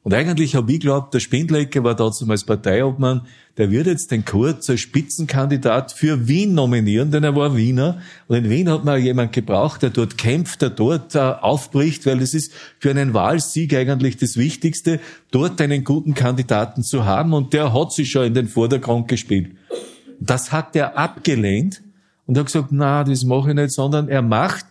Und eigentlich habe ich geglaubt, der Spindlecker war damals Parteiobmann, der wird jetzt den Kurz als Spitzenkandidat für Wien nominieren, denn er war Wiener. Und in Wien hat man jemand gebraucht, der dort kämpft, der dort äh, aufbricht, weil es ist für einen Wahlsieg eigentlich das Wichtigste, dort einen guten Kandidaten zu haben. Und der hat sich schon in den Vordergrund gespielt. Das hat er abgelehnt und hat gesagt, na, das mache ich nicht, sondern er macht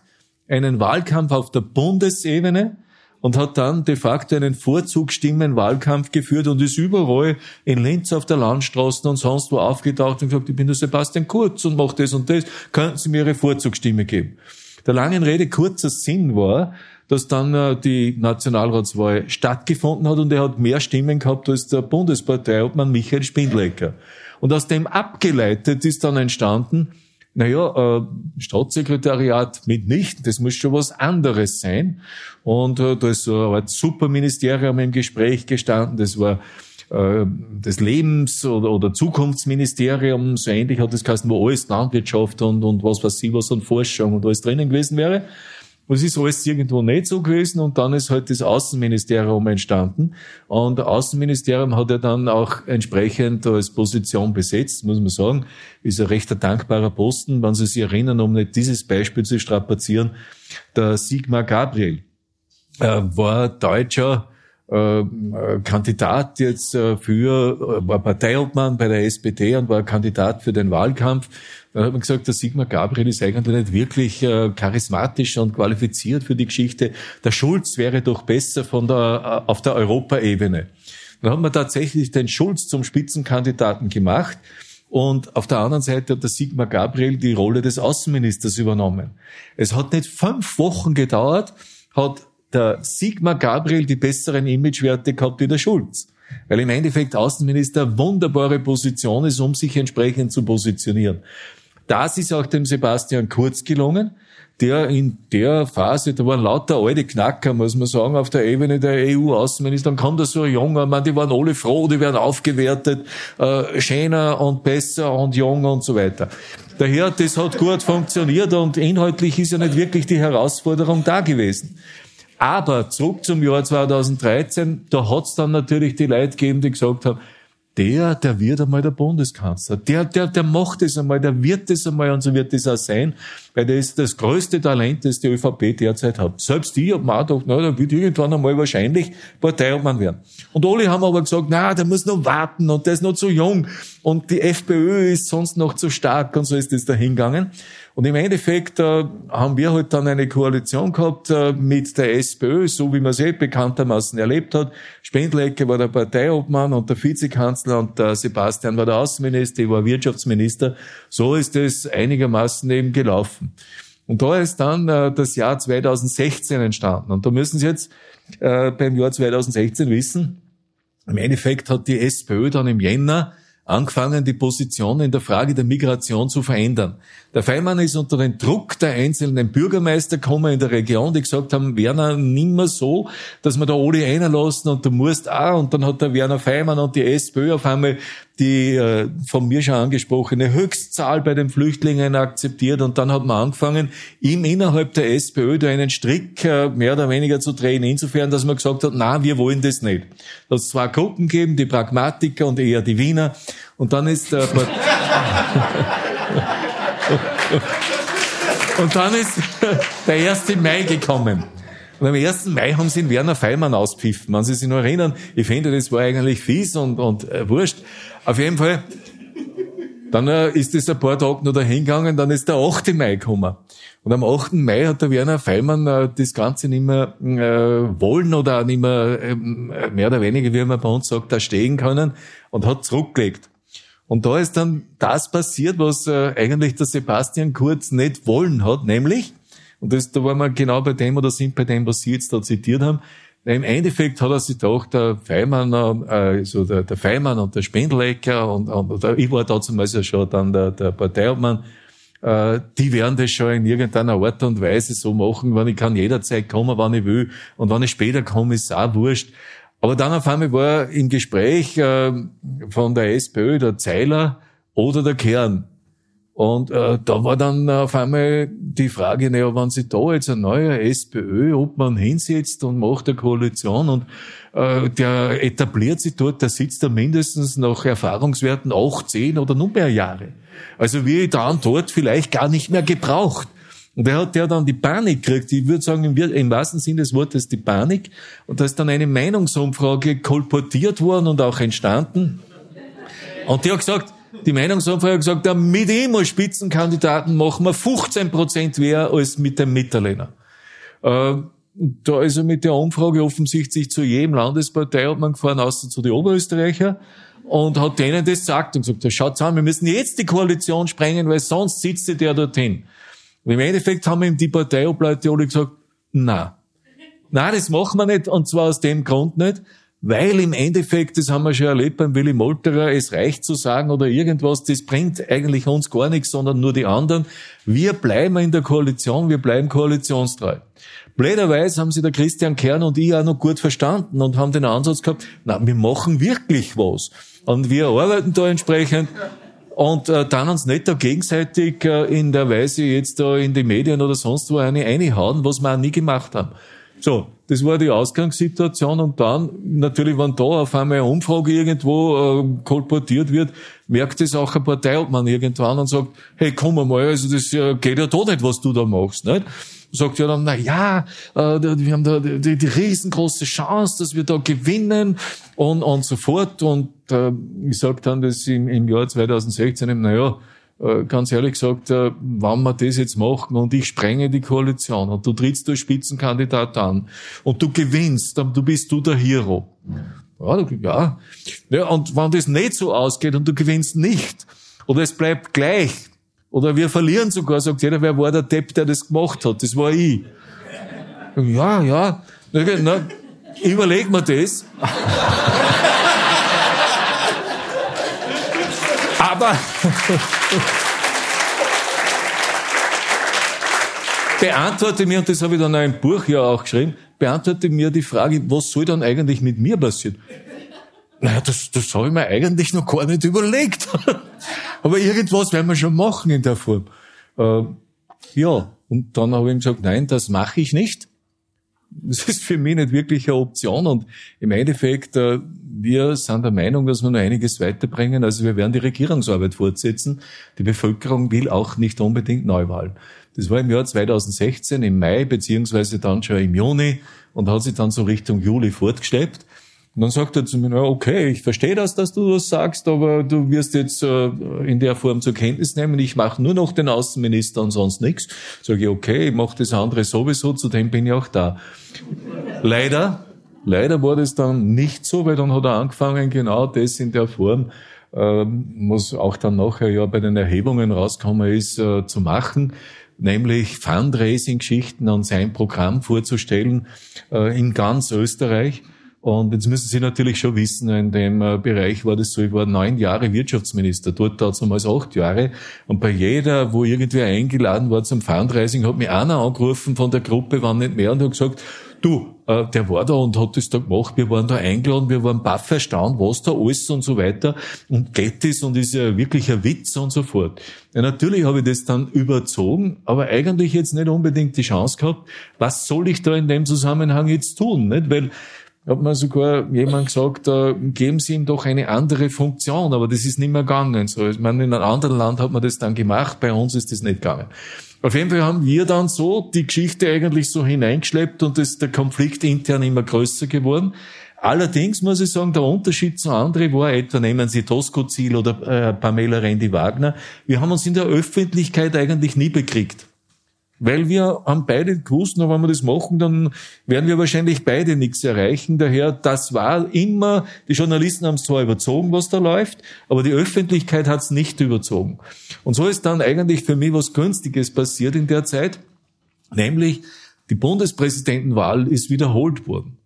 einen Wahlkampf auf der Bundesebene, und hat dann de facto einen Vorzugsstimmenwahlkampf geführt und ist überall in Linz auf der Landstraße und sonst wo aufgetaucht und gesagt, ich bin der Sebastian Kurz und mache das und das, könnten Sie mir Ihre Vorzugsstimme geben? Der langen Rede kurzer Sinn war, dass dann äh, die Nationalratswahl stattgefunden hat und er hat mehr Stimmen gehabt als der Bundesparteiobmann Michael Spindlecker. Und aus dem abgeleitet ist dann entstanden, naja, äh, Staatssekretariat mitnichten, das muss schon was anderes sein. Und äh, da ist so Art Superministerium im Gespräch gestanden, das war äh, das Lebens- oder, oder Zukunftsministerium, so ähnlich hat das geheißen, wo alles Landwirtschaft und, und was weiß ich was und Forschung und alles drinnen gewesen wäre. Und es ist alles irgendwo nicht so gewesen und dann ist halt das Außenministerium entstanden. Und das Außenministerium hat ja dann auch entsprechend als Position besetzt, muss man sagen. Ist ein recht dankbarer Posten, wenn Sie sich erinnern, um nicht dieses Beispiel zu strapazieren. Der Sigmar Gabriel äh, war Deutscher, äh, Kandidat jetzt äh, für, äh, war Parteiobmann bei der SPD und war Kandidat für den Wahlkampf dann hat man gesagt, der Sigmar Gabriel ist eigentlich nicht wirklich äh, charismatisch und qualifiziert für die Geschichte. Der Schulz wäre doch besser von der, auf der Europaebene. Dann hat man tatsächlich den Schulz zum Spitzenkandidaten gemacht. Und auf der anderen Seite hat der Sigmar Gabriel die Rolle des Außenministers übernommen. Es hat nicht fünf Wochen gedauert, hat der Sigmar Gabriel die besseren Imagewerte gehabt wie der Schulz. Weil im Endeffekt Außenminister wunderbare Position ist, um sich entsprechend zu positionieren. Das ist auch dem Sebastian Kurz gelungen, der in der Phase, da waren lauter alte Knacker, muss man sagen, auf der Ebene der EU-Außenminister. Dann kommt da so ein junger Mann, die waren alle froh, die werden aufgewertet, äh, schöner und besser und jung und so weiter. Daher, das hat gut funktioniert und inhaltlich ist ja nicht wirklich die Herausforderung da gewesen. Aber zurück zum Jahr 2013, da hat's dann natürlich die Leute gegeben, die gesagt haben, der, der wird einmal der Bundeskanzler. Der, der, der macht es einmal, der wird es einmal und so wird es auch sein, weil der ist das größte Talent, das die ÖVP derzeit hat. Selbst ich hab mir auch gedacht, na, der wird irgendwann einmal wahrscheinlich Parteiobmann werden. Und alle haben aber gesagt, na, der muss noch warten und der ist noch zu jung und die FPÖ ist sonst noch zu stark und so ist das dahingegangen. Und im Endeffekt äh, haben wir halt dann eine Koalition gehabt äh, mit der SPÖ, so wie man es eh bekanntermaßen erlebt hat. Spendlecke war der Parteiobmann und der Vizekanzler und der Sebastian war der Außenminister, ich war Wirtschaftsminister. So ist es einigermaßen eben gelaufen. Und da ist dann äh, das Jahr 2016 entstanden. Und da müssen Sie jetzt äh, beim Jahr 2016 wissen, im Endeffekt hat die SPÖ dann im Jänner angefangen, die Position in der Frage der Migration zu verändern. Der Feimann ist unter den Druck der einzelnen Bürgermeister gekommen in der Region, die gesagt haben, Werner, nimmer so, dass wir da alle einlassen und du musst auch. Und dann hat der Werner Feimann und die SPÖ auf einmal die äh, von mir schon angesprochene Höchstzahl bei den Flüchtlingen akzeptiert. Und dann hat man angefangen, ihm innerhalb der SPÖ da einen Strick äh, mehr oder weniger zu drehen, insofern, dass man gesagt hat, na, wir wollen das nicht. Dass es zwei Gruppen geben, die Pragmatiker und eher die Wiener. Und dann ist der... Und dann ist der 1. Mai gekommen. Und am 1. Mai haben sie den Werner Feimann auspfiffen. Wenn Sie sich noch erinnern, ich finde, das war eigentlich fies und, und äh, wurscht. Auf jeden Fall, dann äh, ist es ein paar Tage noch dahingegangen, dann ist der 8. Mai gekommen. Und am 8. Mai hat der Werner Feimann äh, das Ganze nicht mehr äh, wollen oder auch nicht mehr, äh, mehr oder weniger, wie man bei uns sagt, da stehen können und hat zurückgelegt. Und da ist dann das passiert, was äh, eigentlich der Sebastian Kurz nicht wollen hat, nämlich, und das, da waren wir genau bei dem oder sind bei dem, was Sie jetzt da zitiert haben, im Endeffekt hat er sich gedacht, der Feimann, äh, also der, der Feimann und der Spendlecker und, und, ich war da zum Beispiel schon dann der, der Parteiobmann, äh, die werden das schon in irgendeiner Art und Weise so machen, wenn ich kann jederzeit kommen, wann ich will. Und wenn ich später komme, ist auch wurscht. Aber dann auf einmal war im Gespräch äh, von der SPÖ der Zeiler oder der Kern. Und äh, da war dann auf einmal die Frage, naja, wenn sich da jetzt ein neuer SPÖ, ob man hinsetzt und macht eine Koalition und äh, der etabliert sich dort, der sitzt da mindestens nach Erfahrungswerten acht, zehn oder noch mehr Jahre. Also wie dann dort vielleicht gar nicht mehr gebraucht. Und er hat ja dann die Panik gekriegt. Ich würde sagen, im, im wahrsten Sinne des Wortes die Panik. Und da ist dann eine Meinungsumfrage kolportiert worden und auch entstanden. Und die hat gesagt, die Meinungsumfrage hat gesagt, ja, mit ihm als Spitzenkandidaten machen wir 15 Prozent mehr als mit dem Mitterlehner. Äh, da ist er mit der Umfrage offensichtlich zu jedem Landespartei hat man gefahren, außer zu den Oberösterreicher und hat denen das gesagt und gesagt, schaut an, wir müssen jetzt die Koalition sprengen, weil sonst sitzt der dorthin. Und im Endeffekt haben ihm die Parteiobleute alle gesagt, na, na, das machen wir nicht, und zwar aus dem Grund nicht, weil im Endeffekt, das haben wir schon erlebt beim Willy Molterer, es reicht zu sagen oder irgendwas, das bringt eigentlich uns gar nichts, sondern nur die anderen. Wir bleiben in der Koalition, wir bleiben koalitionstreu. Blöderweise haben sie der Christian Kern und ich auch noch gut verstanden und haben den Ansatz gehabt, na, wir machen wirklich was. Und wir arbeiten da entsprechend und äh, dann uns nicht da gegenseitig äh, in der Weise jetzt da in die Medien oder sonst wo eine einhauen, was wir auch nie gemacht haben. So, das war die Ausgangssituation und dann natürlich, wenn da auf einmal eine Umfrage irgendwo äh, kolportiert wird, merkt es auch ein Parteiobmann irgendwann und sagt, hey, komm mal, also das äh, geht ja da nicht, was du da machst, nicht? sagt ja dann, na ja, äh, wir haben da die, die riesengroße Chance, dass wir da gewinnen und, und so fort. Und äh, ich sag dann das im, im Jahr 2016, na ja, ganz ehrlich gesagt, äh, wenn wir das jetzt machen und ich sprenge die Koalition und du trittst als Spitzenkandidat an und du gewinnst, dann bist du der Hero. Ja, ja. ja, und wenn das nicht so ausgeht und du gewinnst nicht, oder es bleibt gleich, oder wir verlieren sogar, sagt jeder, wer war der Depp, der das gemacht hat? Das war ich. Ja, ja. Na, überleg mir das. Aber beantworte mir, und das habe ich dann auch im Buch ja auch geschrieben, beantworte mir die Frage, was soll dann eigentlich mit mir passieren? Naja, das, das habe ich mir eigentlich noch gar nicht überlegt. Aber irgendwas werden wir schon machen in der Form. Äh, ja, und dann habe ich ihm gesagt, nein, das mache ich nicht. das ist für mich nicht wirklich eine Option. Und im Endeffekt, äh, wir sind der Meinung, dass wir noch einiges weiterbringen. Also wir werden die Regierungsarbeit fortsetzen. Die Bevölkerung will auch nicht unbedingt Neuwahlen. Das war im Jahr 2016 im Mai, beziehungsweise dann schon im Juni und hat sich dann so Richtung Juli fortgeschleppt. Und dann sagt er zu mir, okay, ich verstehe das, dass du das sagst, aber du wirst jetzt äh, in der Form zur Kenntnis nehmen, ich mache nur noch den Außenminister und sonst nichts. Sage ich, okay, ich mache das andere sowieso, zu dem bin ich auch da. Leider, leider war das dann nicht so, weil dann hat er angefangen, genau das in der Form, ähm, was auch dann nachher ja bei den Erhebungen rausgekommen ist, äh, zu machen nämlich Fundraising-Geschichten und sein Programm vorzustellen äh, in ganz Österreich. Und jetzt müssen Sie natürlich schon wissen, in dem äh, Bereich war das so, ich war neun Jahre Wirtschaftsminister, dort damals acht Jahre. Und bei jeder, wo irgendwer eingeladen war zum Fundraising, hat mich einer angerufen von der Gruppe, wann nicht mehr, und hat gesagt, du, äh, der war da und hat das da gemacht, wir waren da eingeladen, wir waren baff erstaunt, was da alles und so weiter und geht das und ist ja wirklich ein Witz und so fort. Ja, natürlich habe ich das dann überzogen, aber eigentlich jetzt nicht unbedingt die Chance gehabt, was soll ich da in dem Zusammenhang jetzt tun, nicht? Weil hat mir sogar jemand gesagt, äh, geben Sie ihm doch eine andere Funktion, aber das ist nicht mehr gegangen. So, ich meine, in einem anderen Land hat man das dann gemacht, bei uns ist das nicht gegangen. Auf jeden Fall haben wir dann so die Geschichte eigentlich so hineingeschleppt und ist der Konflikt intern immer größer geworden. Allerdings muss ich sagen, der Unterschied zu anderen war etwa, nehmen Sie Tosco Ziel oder äh, Pamela Rendi Wagner, wir haben uns in der Öffentlichkeit eigentlich nie bekriegt. Weil wir haben beide gewusst, na, wenn wir das machen, dann werden wir wahrscheinlich beide nichts erreichen. Daher, das war immer, die Journalisten haben es zwar überzogen, was da läuft, aber die Öffentlichkeit hat es nicht überzogen. Und so ist dann eigentlich für mich was Günstiges passiert in der Zeit, nämlich die Bundespräsidentenwahl ist wiederholt worden.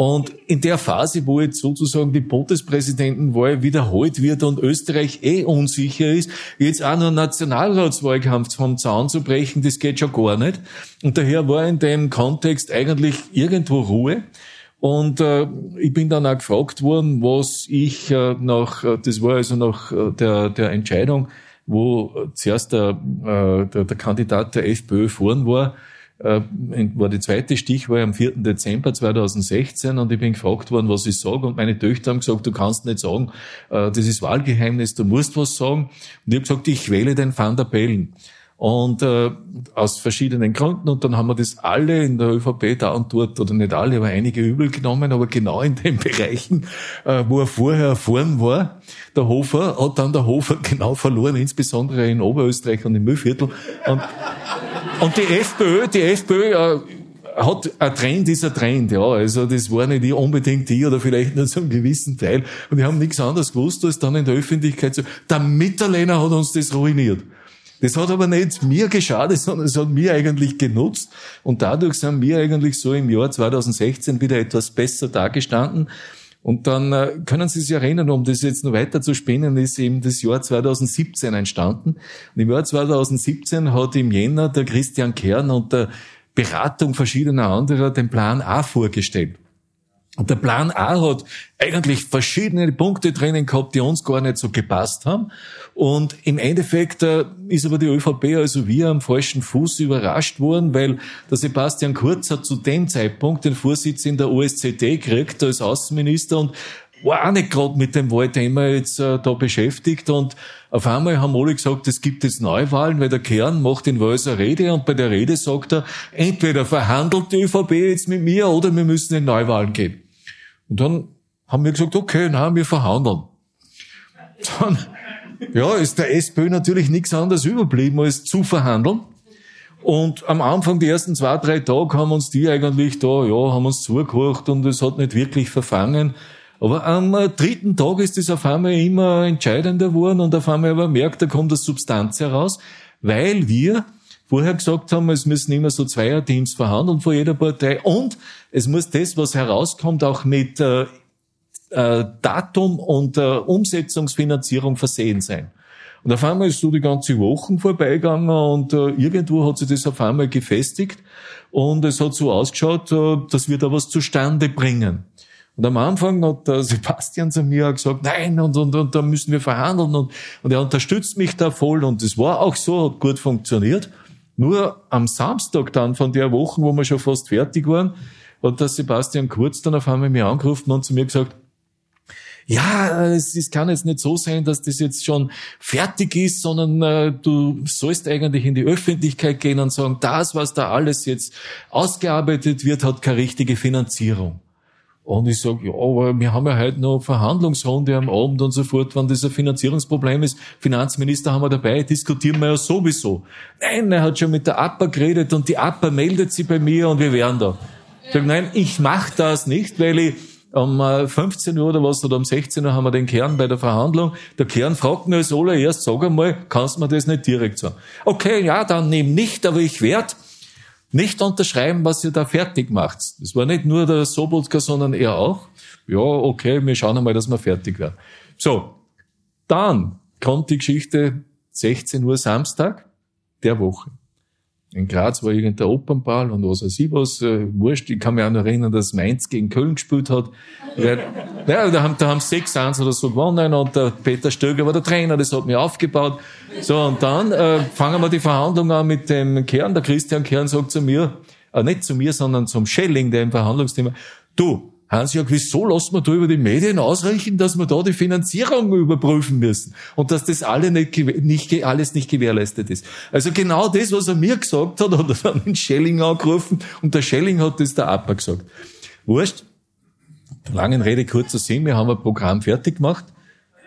Und in der Phase, wo jetzt sozusagen die Bundespräsidentenwahl wiederholt wird und Österreich eh unsicher ist, jetzt auch nur Nationalratswahlkampf vom Zaun zu brechen, das geht schon gar nicht. Und daher war in dem Kontext eigentlich irgendwo Ruhe. Und äh, ich bin dann auch gefragt worden, was ich äh, nach, äh, das war also nach äh, der, der Entscheidung, wo zuerst der, äh, der, der Kandidat der FPÖ vorn war, äh, war die zweite Stichwahl am 4. Dezember 2016 und ich bin gefragt worden, was ich sage und meine Töchter haben gesagt, du kannst nicht sagen, äh, das ist Wahlgeheimnis, du musst was sagen. Und ich habe gesagt, ich wähle den Van der Bellen. Und äh, aus verschiedenen Gründen. Und dann haben wir das alle in der ÖVP da und dort, oder nicht alle, aber einige übel genommen, aber genau in den Bereichen, äh, wo er vorher erfahren war. Der Hofer hat dann der Hofer genau verloren, insbesondere in Oberösterreich und im Müllviertel. Und, und die FPÖ, die FPÖ äh, hat ein Trend ist ein Trend, ja. Also das war nicht unbedingt die oder vielleicht nur zu einem gewissen Teil. Und die haben nichts anderes gewusst, als dann in der Öffentlichkeit so, der Mitterlehner hat uns das ruiniert. Das hat aber nicht mir geschadet, sondern es hat mir eigentlich genutzt. Und dadurch sind wir eigentlich so im Jahr 2016 wieder etwas besser dagestanden. Und dann äh, können Sie sich erinnern, um das jetzt noch weiter zu spinnen, ist eben das Jahr 2017 entstanden. Und im Jahr 2017 hat im Jänner der Christian Kern unter Beratung verschiedener anderer den Plan A vorgestellt. Und der Plan A hat eigentlich verschiedene Punkte drinnen gehabt, die uns gar nicht so gepasst haben. Und im Endeffekt äh, ist aber die ÖVP, also wir, am falschen Fuß überrascht worden, weil der Sebastian Kurz hat zu dem Zeitpunkt den Vorsitz in der OSZE gekriegt als Außenminister und war auch nicht gerade mit dem Wahlthema jetzt äh, da beschäftigt und auf einmal haben alle gesagt, es gibt jetzt Neuwahlen, weil der Kern macht in Wales eine Rede und bei der Rede sagt er, entweder verhandelt die ÖVP jetzt mit mir oder wir müssen in Neuwahlen gehen. Und dann haben wir gesagt, okay, na, wir verhandeln. Dann ja, ist der SPÖ natürlich nichts anderes überblieben, als zu verhandeln. Und am Anfang, die ersten zwei, drei Tage, haben uns die eigentlich da, ja, haben uns zugehört und es hat nicht wirklich verfangen. Aber am äh, dritten Tag ist es auf einmal immer entscheidender geworden und auf einmal aber merkt, da kommt das Substanz heraus, weil wir vorher gesagt haben, es müssen immer so Zweierteams verhandeln vor jeder Partei und es muss das, was herauskommt, auch mit äh, äh, Datum und äh, Umsetzungsfinanzierung versehen sein. Und auf einmal ist so die ganze Woche vorbeigegangen und äh, irgendwo hat sich das auf einmal gefestigt und es hat so ausgeschaut, äh, dass wir da was zustande bringen. Und am Anfang hat der Sebastian zu mir gesagt, nein, und, und, und da müssen wir verhandeln und, und er unterstützt mich da voll und es war auch so, hat gut funktioniert. Nur am Samstag dann von der Woche, wo wir schon fast fertig waren, hat der Sebastian Kurz dann auf einmal mir angerufen und zu mir gesagt, ja, es, es kann jetzt nicht so sein, dass das jetzt schon fertig ist, sondern äh, du sollst eigentlich in die Öffentlichkeit gehen und sagen, das, was da alles jetzt ausgearbeitet wird, hat keine richtige Finanzierung. Und ich sage, ja, aber wir haben ja heute noch Verhandlungsrunde am Abend und so fort, wenn das ein Finanzierungsproblem ist, Finanzminister haben wir dabei, diskutieren wir ja sowieso. Nein, er hat schon mit der APA geredet und die APA meldet sich bei mir und wir wären da. Ich sage, nein, ich mache das nicht, weil ich um 15 äh, Uhr oder was, oder um 16 Uhr haben wir den Kern bei der Verhandlung. Der Kern fragt mir als allererst, sag einmal, kannst du mir das nicht direkt sagen? Okay, ja, dann nehm nicht, aber ich werde nicht unterschreiben, was ihr da fertig macht. Das war nicht nur der Sobotka, sondern er auch. Ja, okay, wir schauen einmal, dass wir fertig werden. So, dann kommt die Geschichte 16 Uhr Samstag der Woche. In Graz war irgendein Opernball und was weiß ich was, äh, wurscht. Ich kann mich auch noch erinnern, dass Mainz gegen Köln gespielt hat. Weil, ja, da haben, da haben 6-1 oder so gewonnen und der Peter Stöger war der Trainer, das hat mich aufgebaut. So, und dann äh, fangen wir die Verhandlungen an mit dem Kern. Der Christian Kern sagt zu mir, äh, nicht zu mir, sondern zum Schelling, der im Verhandlungsthema, du, Hans-Jörg, wieso lassen wir da über die Medien ausreichen, dass wir da die Finanzierung überprüfen müssen und dass das alle nicht, nicht, alles nicht gewährleistet ist? Also genau das, was er mir gesagt hat, hat er dann den Schelling angerufen und der Schelling hat das der APA gesagt. Wurscht. Langen Rede, kurzer Sinn, wir haben ein Programm fertig gemacht.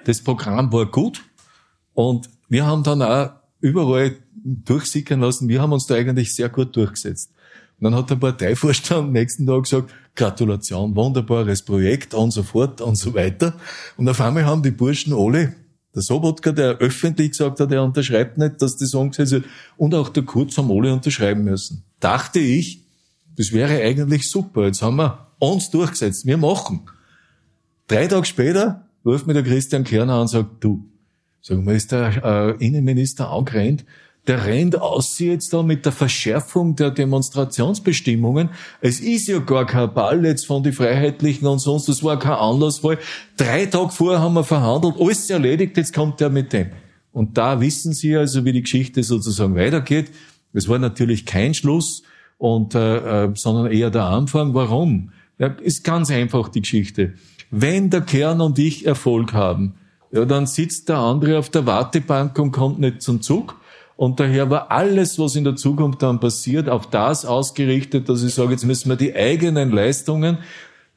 Das Programm war gut und wir haben dann auch überall durchsickern lassen, wir haben uns da eigentlich sehr gut durchgesetzt. Dann hat der Parteivorstand am nächsten Tag gesagt, Gratulation, wunderbares Projekt und so fort und so weiter. Und auf einmal haben die Burschen alle, der Sobotka, der öffentlich gesagt hat, er unterschreibt nicht, dass das umgesetzt wird, und auch der Kurz haben alle unterschreiben müssen. Dachte ich, das wäre eigentlich super. Jetzt haben wir uns durchgesetzt. Wir machen. Drei Tage später ruft mir der Christian Kerner an und sagt, du, sag mal, ist der äh, Innenminister angerannt, der rennt aus jetzt da mit der Verschärfung der Demonstrationsbestimmungen. Es ist ja gar kein Ball jetzt von den Freiheitlichen und sonst, das war kein Anlassfall. Drei Tage vorher haben wir verhandelt, alles erledigt, jetzt kommt er mit dem. Und da wissen Sie also, wie die Geschichte sozusagen weitergeht. Es war natürlich kein Schluss, und, äh, äh, sondern eher der Anfang. Warum? Ja, ist ganz einfach die Geschichte. Wenn der Kern und ich Erfolg haben, ja, dann sitzt der andere auf der Wartebank und kommt nicht zum Zug. Und daher war alles, was in der Zukunft dann passiert, auf das ausgerichtet, dass ich sage, jetzt müssen wir die eigenen Leistungen,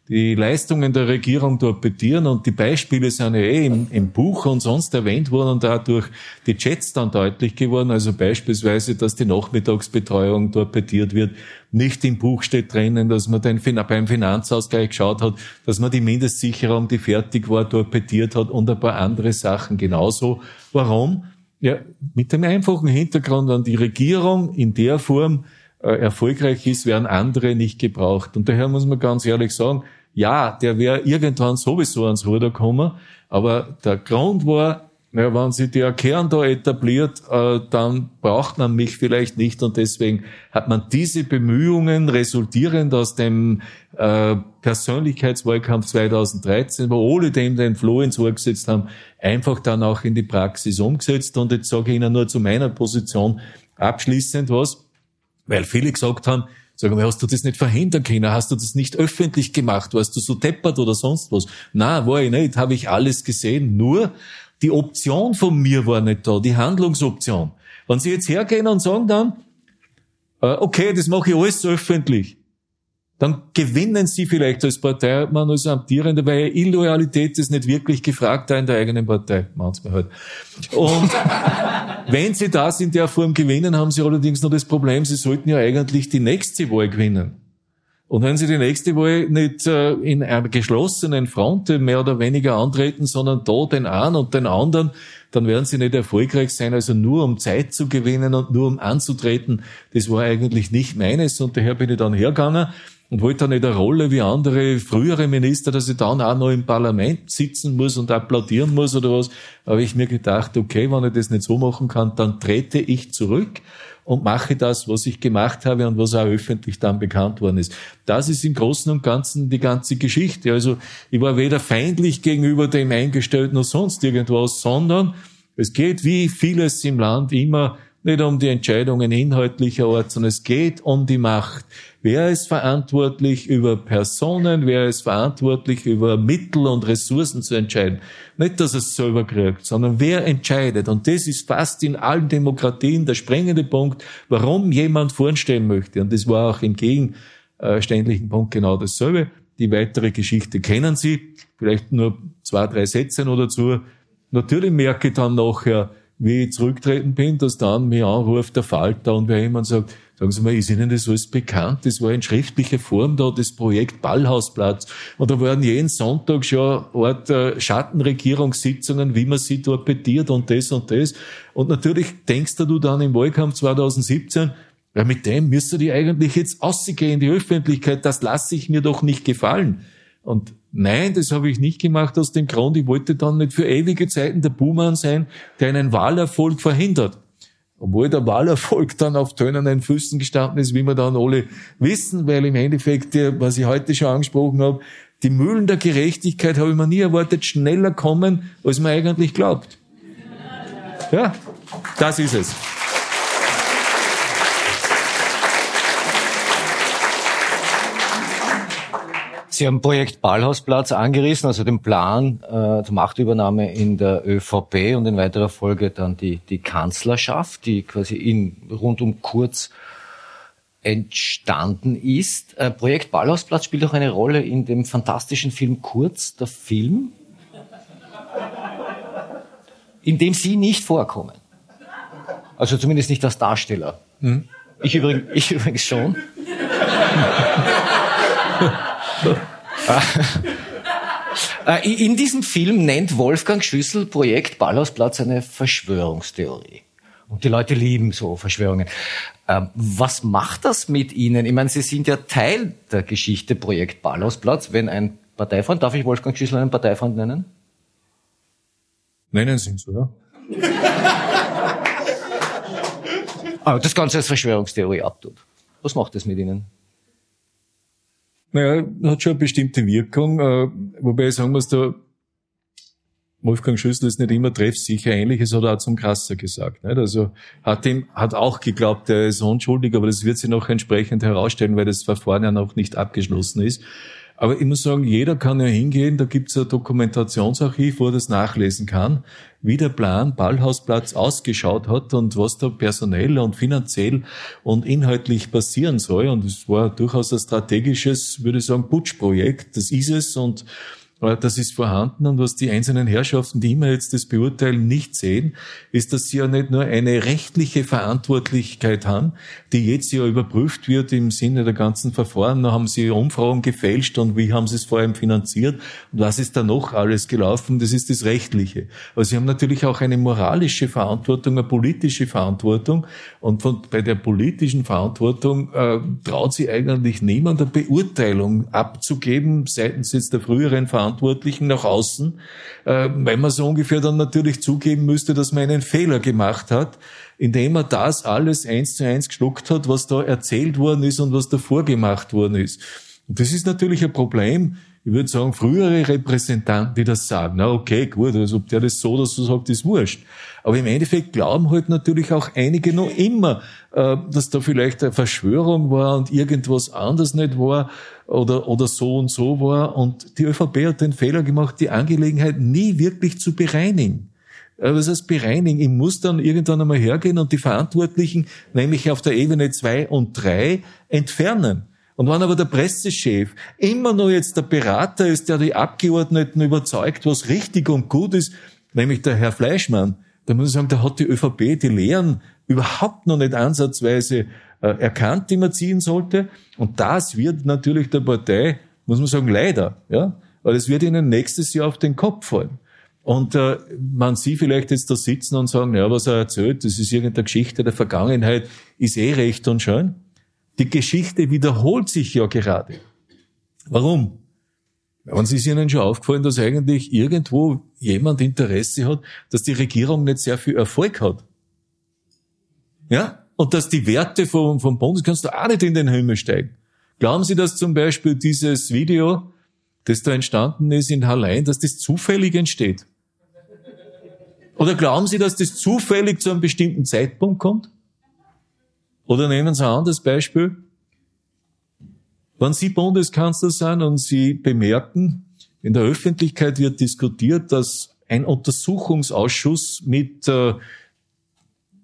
die Leistungen der Regierung torpedieren und die Beispiele sind ja eh im, im Buch und sonst erwähnt worden und dadurch die Chats dann deutlich geworden. Also beispielsweise, dass die Nachmittagsbetreuung torpediert wird. Nicht im Buch steht drinnen, dass man den, beim Finanzausgleich geschaut hat, dass man die Mindestsicherung, die fertig war, torpediert hat und ein paar andere Sachen genauso. Warum? Ja, mit dem einfachen Hintergrund, wenn die Regierung in der Form äh, erfolgreich ist, werden andere nicht gebraucht. Und daher muss man ganz ehrlich sagen, ja, der wäre irgendwann sowieso ans Ruder gekommen, aber der Grund war, ja, wenn sich der Kern da etabliert, äh, dann braucht man mich vielleicht nicht und deswegen hat man diese Bemühungen resultierend aus dem äh, Persönlichkeitswahlkampf 2013, wo alle dem den Floh ins Ohr gesetzt haben, einfach dann auch in die Praxis umgesetzt. Und jetzt sage ich Ihnen nur zu meiner Position abschließend was, weil viele gesagt haben, Sag mal, hast du das nicht verhindern können? Hast du das nicht öffentlich gemacht? Warst du so deppert oder sonst was? Na, war ich nicht, habe ich alles gesehen. Nur die Option von mir war nicht da, die Handlungsoption. Wenn Sie jetzt hergehen und sagen dann, äh, okay, das mache ich alles öffentlich, dann gewinnen Sie vielleicht als Parteimann, als Amtierender, weil Illoyalität ist nicht wirklich gefragt da in der eigenen Partei. Manchmal halt. Und wenn Sie das in der Form gewinnen, haben Sie allerdings noch das Problem, Sie sollten ja eigentlich die nächste Wahl gewinnen. Und wenn Sie die nächste Wahl nicht äh, in einer geschlossenen Front mehr oder weniger antreten, sondern da den einen und den anderen, dann werden Sie nicht erfolgreich sein. Also nur um Zeit zu gewinnen und nur um anzutreten, das war eigentlich nicht meines. Und daher bin ich dann hergegangen und wollte dann nicht eine Rolle wie andere frühere Minister, dass ich dann auch noch im Parlament sitzen muss und applaudieren muss oder was. Aber ich mir gedacht, okay, wenn ich das nicht so machen kann, dann trete ich zurück und mache das, was ich gemacht habe und was auch öffentlich dann bekannt worden ist. Das ist im Großen und Ganzen die ganze Geschichte. Also ich war weder feindlich gegenüber dem Eingestellten noch sonst irgendwas, sondern es geht wie vieles im Land immer nicht um die Entscheidungen inhaltlicher Art, sondern es geht um die Macht. Wer ist verantwortlich über Personen, wer ist verantwortlich über Mittel und Ressourcen zu entscheiden? Nicht, dass es selber kriegt, sondern wer entscheidet. Und das ist fast in allen Demokratien der springende Punkt, warum jemand vorstellen möchte. Und das war auch im gegenständlichen Punkt genau dasselbe. Die weitere Geschichte kennen Sie. Vielleicht nur zwei, drei Sätze noch dazu. Natürlich merke ich dann nachher, wie ich zurücktreten bin, dass dann mir anruft der Falter und wer jemand sagt, sagen Sie mal, ist Ihnen das alles bekannt? Das war in schriftlicher Form da, das Projekt Ballhausplatz. Und da waren jeden Sonntag schon Art äh, Schattenregierungssitzungen, wie man sie torpediert und das und das. Und natürlich denkst du dann im Wahlkampf 2017, ja, mit dem müsste die eigentlich jetzt ausgehen in die Öffentlichkeit, das lasse ich mir doch nicht gefallen. Und nein, das habe ich nicht gemacht aus dem Grund, ich wollte dann nicht für ewige Zeiten der Buhmann sein, der einen Wahlerfolg verhindert. Obwohl der Wahlerfolg dann auf tönenden Füßen gestanden ist, wie wir dann alle wissen, weil im Endeffekt, was ich heute schon angesprochen habe, die Mühlen der Gerechtigkeit habe ich mir nie erwartet, schneller kommen, als man eigentlich glaubt. Ja, das ist es. Sie haben Projekt Ballhausplatz angerissen, also den Plan äh, zur Machtübernahme in der ÖVP und in weiterer Folge dann die, die Kanzlerschaft, die quasi in, rund um Kurz entstanden ist. Äh, Projekt Ballhausplatz spielt auch eine Rolle in dem fantastischen Film Kurz, der Film, in dem Sie nicht vorkommen. Also zumindest nicht als Darsteller. Hm. Ich, übrigens, ich übrigens schon. Äh, in diesem Film nennt Wolfgang Schüssel Projekt Ballhausplatz eine Verschwörungstheorie. Und die Leute lieben so Verschwörungen. Ähm, was macht das mit Ihnen? Ich meine, Sie sind ja Teil der Geschichte Projekt Ballhausplatz. Wenn ein Parteifreund, darf ich Wolfgang Schüssel einen Parteifreund nennen? Nennen Sie ihn so, ja. ah, das Ganze als Verschwörungstheorie abtut. Was macht das mit Ihnen? Naja, hat schon eine bestimmte Wirkung, äh, wobei sagen muss, da Wolfgang Schüssel ist nicht immer treffsicher, ähnliches hat er auch zum Krasser gesagt. Nicht? Also hat ihm, hat auch geglaubt, er ist unschuldig, aber das wird sich noch entsprechend herausstellen, weil das Verfahren ja noch nicht abgeschlossen ist. Aber ich muss sagen, jeder kann ja hingehen, da gibt's ein Dokumentationsarchiv, wo er das nachlesen kann, wie der Plan Ballhausplatz ausgeschaut hat und was da personell und finanziell und inhaltlich passieren soll. Und es war durchaus ein strategisches, würde ich sagen, Putschprojekt. Das ist es und das ist vorhanden und was die einzelnen Herrschaften, die immer jetzt das beurteilen, nicht sehen, ist, dass sie ja nicht nur eine rechtliche Verantwortlichkeit haben, die jetzt ja überprüft wird im Sinne der ganzen Verfahren. Da haben sie Umfragen gefälscht und wie haben sie es vor allem finanziert und was ist da noch alles gelaufen? Das ist das Rechtliche. Aber sie haben natürlich auch eine moralische Verantwortung, eine politische Verantwortung und von, bei der politischen Verantwortung äh, traut sie eigentlich niemand eine Beurteilung abzugeben seitens jetzt der früheren Verantwortung Verantwortlichen nach außen, äh, weil man so ungefähr dann natürlich zugeben müsste, dass man einen Fehler gemacht hat, indem man das alles eins zu eins geschluckt hat, was da erzählt worden ist und was da vorgemacht worden ist. Und das ist natürlich ein Problem, ich würde sagen, frühere Repräsentanten, die das sagen, na okay, gut, also ob der das so oder so sagt, ist wurscht. Aber im Endeffekt glauben halt natürlich auch einige noch immer, äh, dass da vielleicht eine Verschwörung war und irgendwas anders nicht war oder, oder so und so war. Und die ÖVP hat den Fehler gemacht, die Angelegenheit nie wirklich zu bereinigen. Äh, was heißt bereinigen? Ich muss dann irgendwann einmal hergehen und die Verantwortlichen, nämlich auf der Ebene zwei und drei entfernen. Und wenn aber der Pressechef immer nur jetzt der Berater ist, der die Abgeordneten überzeugt, was richtig und gut ist, nämlich der Herr Fleischmann, dann muss ich sagen, da hat die ÖVP die Lehren überhaupt noch nicht ansatzweise äh, erkannt, die man ziehen sollte. Und das wird natürlich der Partei, muss man sagen, leider, ja, weil es wird ihnen nächstes Jahr auf den Kopf fallen. Und äh, man sieht vielleicht jetzt da sitzen und sagen, ja, was er erzählt, das ist irgendeine Geschichte der Vergangenheit, ist eh recht und schön. Die Geschichte wiederholt sich ja gerade. Warum? Und es ist Ihnen schon aufgefallen, dass eigentlich irgendwo jemand Interesse hat, dass die Regierung nicht sehr viel Erfolg hat. Ja? Und dass die Werte vom, vom Bundeskanzler auch nicht in den Himmel steigen. Glauben Sie, dass zum Beispiel dieses Video, das da entstanden ist in Hallein, dass das zufällig entsteht? Oder glauben Sie, dass das zufällig zu einem bestimmten Zeitpunkt kommt? Oder nehmen Sie ein anderes Beispiel. Wenn Sie Bundeskanzler sind und Sie bemerken, in der Öffentlichkeit wird diskutiert, dass ein Untersuchungsausschuss mit äh,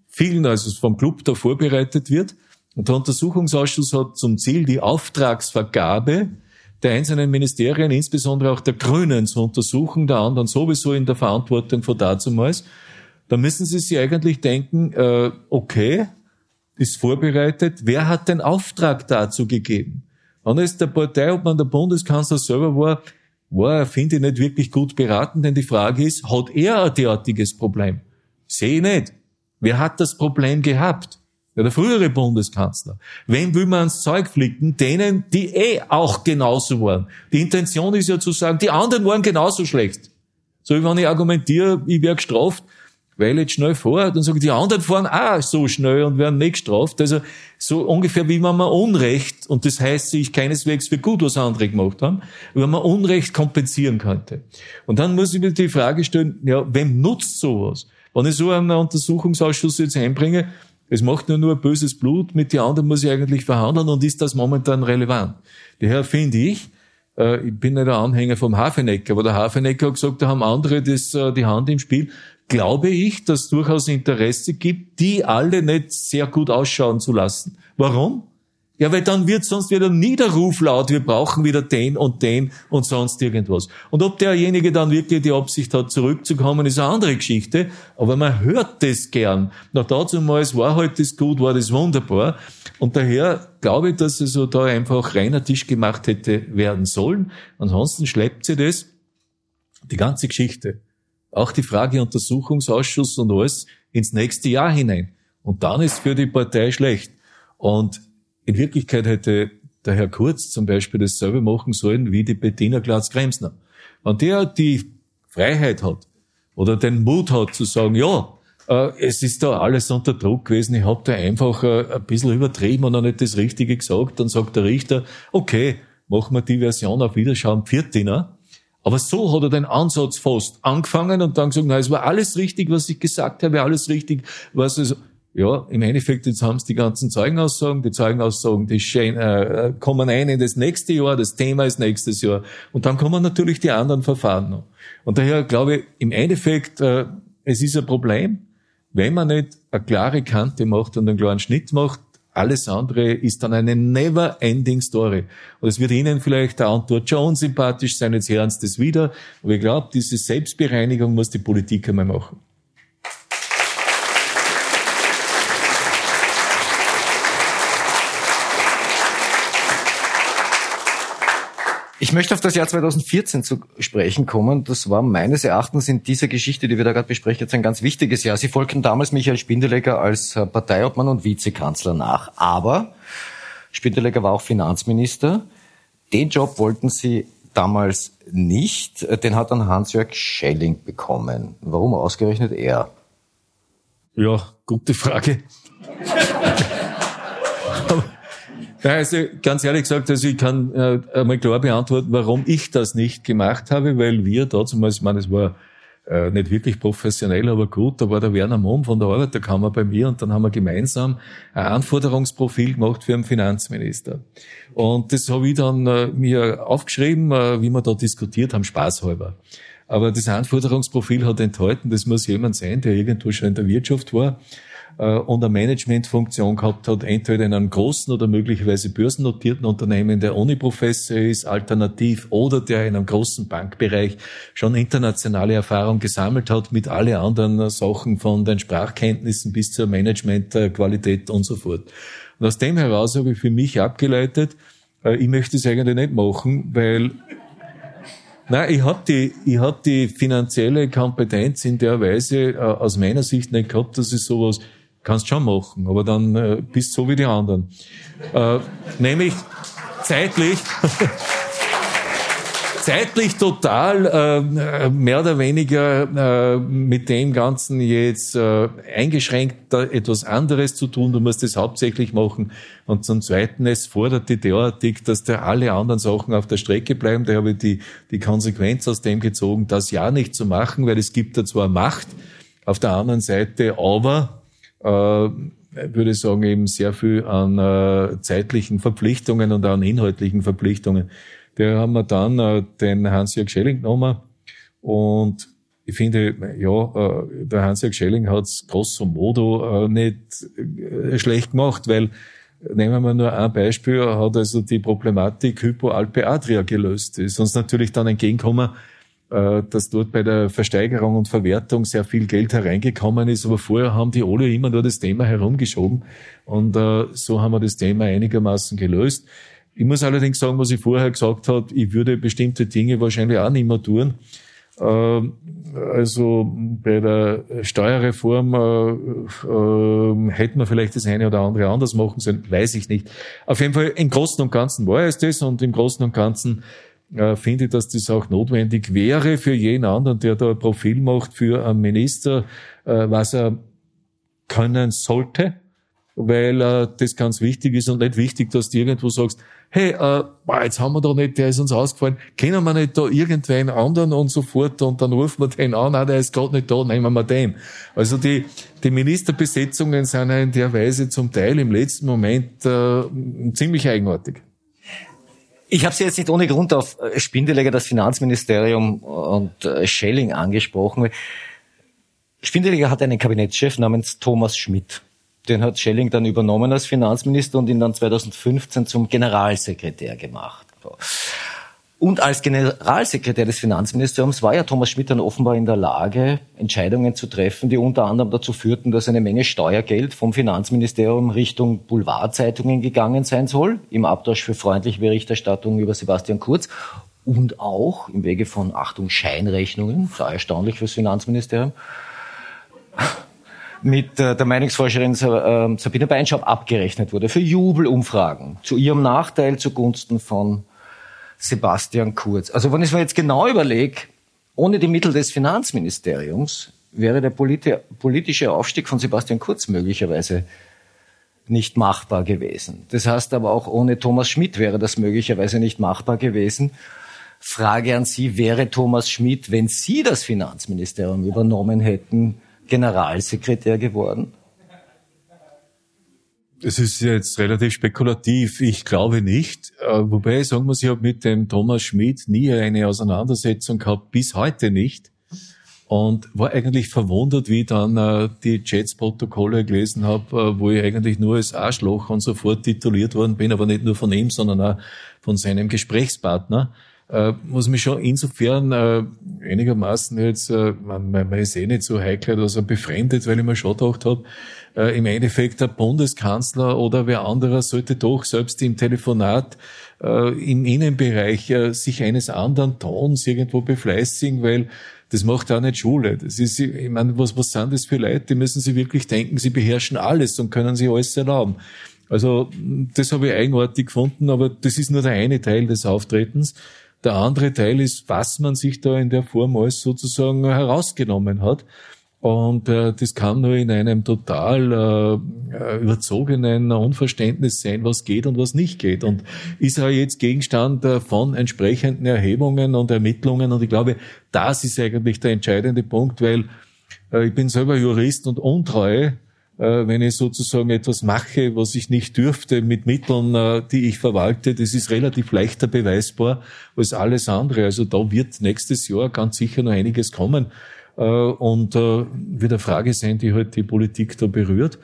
vielen, also vom Club da vorbereitet wird. Und der Untersuchungsausschuss hat zum Ziel, die Auftragsvergabe der einzelnen Ministerien, insbesondere auch der Grünen, zu untersuchen, der anderen sowieso in der Verantwortung von dazumals. Da müssen Sie sich eigentlich denken, äh, okay, ist vorbereitet, wer hat den Auftrag dazu gegeben? Wenn es der Partei, ob man der Bundeskanzler selber war, war er, finde ich, nicht wirklich gut beraten, denn die Frage ist, hat er ein derartiges Problem? Sehe ich nicht. Wer hat das Problem gehabt? Ja, der frühere Bundeskanzler. Wem will man ans Zeug flicken? Denen, die eh auch genauso waren. Die Intention ist ja zu sagen, die anderen waren genauso schlecht. So wie wenn ich argumentiere, ich werde gestraft, weil jetzt schnell fahre, dann sage ich, die anderen fahren auch so schnell und werden nicht gestraft. Also so ungefähr wie wenn man Unrecht, und das heißt ich keineswegs für gut, was andere gemacht haben, wenn man Unrecht kompensieren könnte. Und dann muss ich mir die Frage stellen, ja, wem nutzt sowas? Wenn ich so einen Untersuchungsausschuss jetzt einbringe, es macht nur nur böses Blut, mit den anderen muss ich eigentlich verhandeln und ist das momentan relevant? Daher finde ich, äh, ich bin nicht der Anhänger vom Hafenecker, aber der Hafenecker hat gesagt, da haben andere das, äh, die Hand im Spiel. Glaube ich, dass durchaus Interesse gibt, die alle nicht sehr gut ausschauen zu lassen. Warum? Ja, weil dann wird sonst wieder Niederruf laut, wir brauchen wieder den und den und sonst irgendwas. Und ob derjenige dann wirklich die Absicht hat, zurückzukommen, ist eine andere Geschichte, aber man hört das gern. Na, dazu mal, es war halt das gut, war das wunderbar. Und daher glaube ich, dass es so da einfach reiner Tisch gemacht hätte werden sollen. Ansonsten schleppt sie das, die ganze Geschichte, auch die Frage Untersuchungsausschuss und alles, ins nächste Jahr hinein. Und dann ist für die Partei schlecht. Und in Wirklichkeit hätte der Herr Kurz zum Beispiel dasselbe machen sollen wie die Bettina Glatz-Kremsner. Wenn der die Freiheit hat oder den Mut hat zu sagen, ja, äh, es ist da alles unter Druck gewesen, ich habe da einfach äh, ein bisschen übertrieben und noch nicht das Richtige gesagt, dann sagt der Richter, okay, machen wir die Version auf Wiederschauen, Viertiner. Aber so hat er den Ansatz fast angefangen und dann gesagt, na, es war alles richtig, was ich gesagt habe, alles richtig, was es, ja, im Endeffekt, jetzt haben es die ganzen Zeugenaussagen, die Zeugenaussagen, die schön, äh, kommen ein in das nächste Jahr, das Thema ist nächstes Jahr. Und dann kommen natürlich die anderen Verfahren noch. Und daher glaube ich, im Endeffekt, äh, es ist ein Problem, wenn man nicht eine klare Kante macht und einen klaren Schnitt macht, alles andere ist dann eine never-ending Story. Und es wird Ihnen vielleicht der Antwort schon unsympathisch sein, jetzt hören Sie das wieder. Aber ich glaube, diese Selbstbereinigung muss die Politik einmal machen. Ich möchte auf das Jahr 2014 zu sprechen kommen. Das war meines Erachtens in dieser Geschichte, die wir da gerade besprechen, jetzt ein ganz wichtiges Jahr. Sie folgten damals Michael Spindelegger als äh, Parteiobmann und Vizekanzler nach. Aber Spindelegger war auch Finanzminister. Den Job wollten Sie damals nicht. Den hat dann Hans-Jörg Schelling bekommen. Warum ausgerechnet er? Ja, gute Frage. Ja, also ganz ehrlich gesagt, also ich kann äh, einmal klar beantworten, warum ich das nicht gemacht habe, weil wir da zum Beispiel, ich meine, es war äh, nicht wirklich professionell, aber gut, da war der Werner Mumm von der Arbeiterkammer bei mir und dann haben wir gemeinsam ein Anforderungsprofil gemacht für einen Finanzminister. Und das habe ich dann äh, mir aufgeschrieben, äh, wie wir da diskutiert haben, spaßhalber. Aber das Anforderungsprofil hat enthalten, das muss jemand sein, der irgendwo schon in der Wirtschaft war äh, und eine Managementfunktion gehabt hat, entweder in einem großen oder möglicherweise börsennotierten Unternehmen, der Uni-Professor ist, alternativ, oder der in einem großen Bankbereich schon internationale Erfahrung gesammelt hat mit alle anderen Sachen von den Sprachkenntnissen bis zur Managementqualität und so fort. Und aus dem heraus habe ich für mich abgeleitet, äh, ich möchte es eigentlich nicht machen, weil Nein, ich habe die, ich hab die finanzielle Kompetenz in der Weise äh, aus meiner Sicht nicht gehabt, dass ich sowas Kannst schon machen, aber dann äh, bist so wie die anderen. Äh, nämlich zeitlich, zeitlich total äh, mehr oder weniger äh, mit dem Ganzen jetzt äh, eingeschränkt etwas anderes zu tun. Du musst es hauptsächlich machen. Und zum Zweiten, es fordert die derartig, dass da alle anderen Sachen auf der Strecke bleiben. Da habe ich die, die Konsequenz aus dem gezogen, das ja nicht zu machen, weil es gibt da zwar Macht, auf der anderen Seite aber würde ich sagen, eben sehr viel an äh, zeitlichen Verpflichtungen und an inhaltlichen Verpflichtungen. Da haben wir dann äh, den Hans-Jörg Schelling genommen und ich finde, ja, äh, der Hans-Jörg Schelling hat es grosso modo äh, nicht äh, schlecht gemacht, weil Nehmen wir nur ein Beispiel, er hat also die Problematik Hypoalpe Adria gelöst. Ist uns natürlich dann entgegengekommen, äh, dass dort bei der Versteigerung und Verwertung sehr viel Geld hereingekommen ist, aber vorher haben die alle immer nur das Thema herumgeschoben und äh, so haben wir das Thema einigermaßen gelöst. Ich muss allerdings sagen, was ich vorher gesagt habe, ich würde bestimmte Dinge wahrscheinlich auch nicht mehr tun. Ähm, also bei der Steuerreform äh, äh, hätte man vielleicht das eine oder andere anders machen sollen, weiß ich nicht. Auf jeden Fall im Großen und Ganzen war es das und im Großen und Ganzen äh, finde dass das auch notwendig wäre für jeden anderen, der da ein Profil macht für einen Minister, äh, was er können sollte, weil äh, das ganz wichtig ist und nicht wichtig, dass du irgendwo sagst, hey, jetzt haben wir da nicht, der ist uns ausgefallen, kennen wir nicht da irgendwen anderen und so fort und dann rufen wir den an, ah, der ist gerade nicht da, nehmen wir den. Also die, die Ministerbesetzungen sind ja in der Weise zum Teil im letzten Moment äh, ziemlich eigenartig. Ich habe Sie jetzt nicht ohne Grund auf äh, Spindeleger, das Finanzministerium und äh, Schelling angesprochen. Spindeleger hat einen Kabinettschef namens Thomas Schmidt. Den hat Schelling dann übernommen als Finanzminister und ihn dann 2015 zum Generalsekretär gemacht. Und als Generalsekretär des Finanzministeriums war ja Thomas Schmidt dann offenbar in der Lage, Entscheidungen zu treffen, die unter anderem dazu führten, dass eine Menge Steuergeld vom Finanzministerium Richtung Boulevardzeitungen gegangen sein soll, im Abtausch für freundliche Berichterstattung über Sebastian Kurz und auch im Wege von, Achtung, Scheinrechnungen, sehr erstaunlich fürs Finanzministerium, mit äh, der Meinungsforscherin äh, Sabine Beinschab abgerechnet wurde für Jubelumfragen zu ihrem Nachteil zugunsten von Sebastian Kurz. Also wenn ich mir jetzt genau überlege, ohne die Mittel des Finanzministeriums wäre der politische Aufstieg von Sebastian Kurz möglicherweise nicht machbar gewesen. Das heißt aber auch ohne Thomas Schmidt wäre das möglicherweise nicht machbar gewesen. Frage an Sie, wäre Thomas Schmidt, wenn Sie das Finanzministerium übernommen hätten, Generalsekretär geworden? Es ist jetzt relativ spekulativ. Ich glaube nicht. Äh, wobei ich sagen muss, ich habe mit dem Thomas Schmidt nie eine Auseinandersetzung gehabt, bis heute nicht. Und war eigentlich verwundert, wie ich dann äh, die Chats-Protokolle gelesen habe, äh, wo ich eigentlich nur als Arschloch und sofort tituliert worden bin, aber nicht nur von ihm, sondern auch von seinem Gesprächspartner äh, muss mich schon insofern äh, einigermaßen jetzt, äh, man, man ist eh nicht so heikel oder so befremdet, weil ich mir schon gedacht habe, äh, im Endeffekt der Bundeskanzler oder wer anderer sollte doch selbst im Telefonat äh, im Innenbereich äh, sich eines anderen Tons irgendwo befleißigen, weil das macht auch nicht Schule. Das ist, ich meine, was, was sind das für Leute? Die müssen sich wirklich denken, sie beherrschen alles und können sich alles erlauben. Also, das habe ich eigenartig gefunden, aber das ist nur der eine Teil des Auftretens. Der andere Teil ist, was man sich da in der Form alles sozusagen herausgenommen hat. Und äh, das kann nur in einem total äh, überzogenen Unverständnis sein, was geht und was nicht geht. Und ist er jetzt Gegenstand äh, von entsprechenden Erhebungen und Ermittlungen. Und ich glaube, das ist eigentlich der entscheidende Punkt, weil äh, ich bin selber Jurist und Untreue äh, wenn ich sozusagen etwas mache, was ich nicht dürfte, mit Mitteln, äh, die ich verwalte, das ist relativ leichter beweisbar als alles andere. Also da wird nächstes Jahr ganz sicher noch einiges kommen äh, und wird eine Frage sein, die halt die Politik da berührt.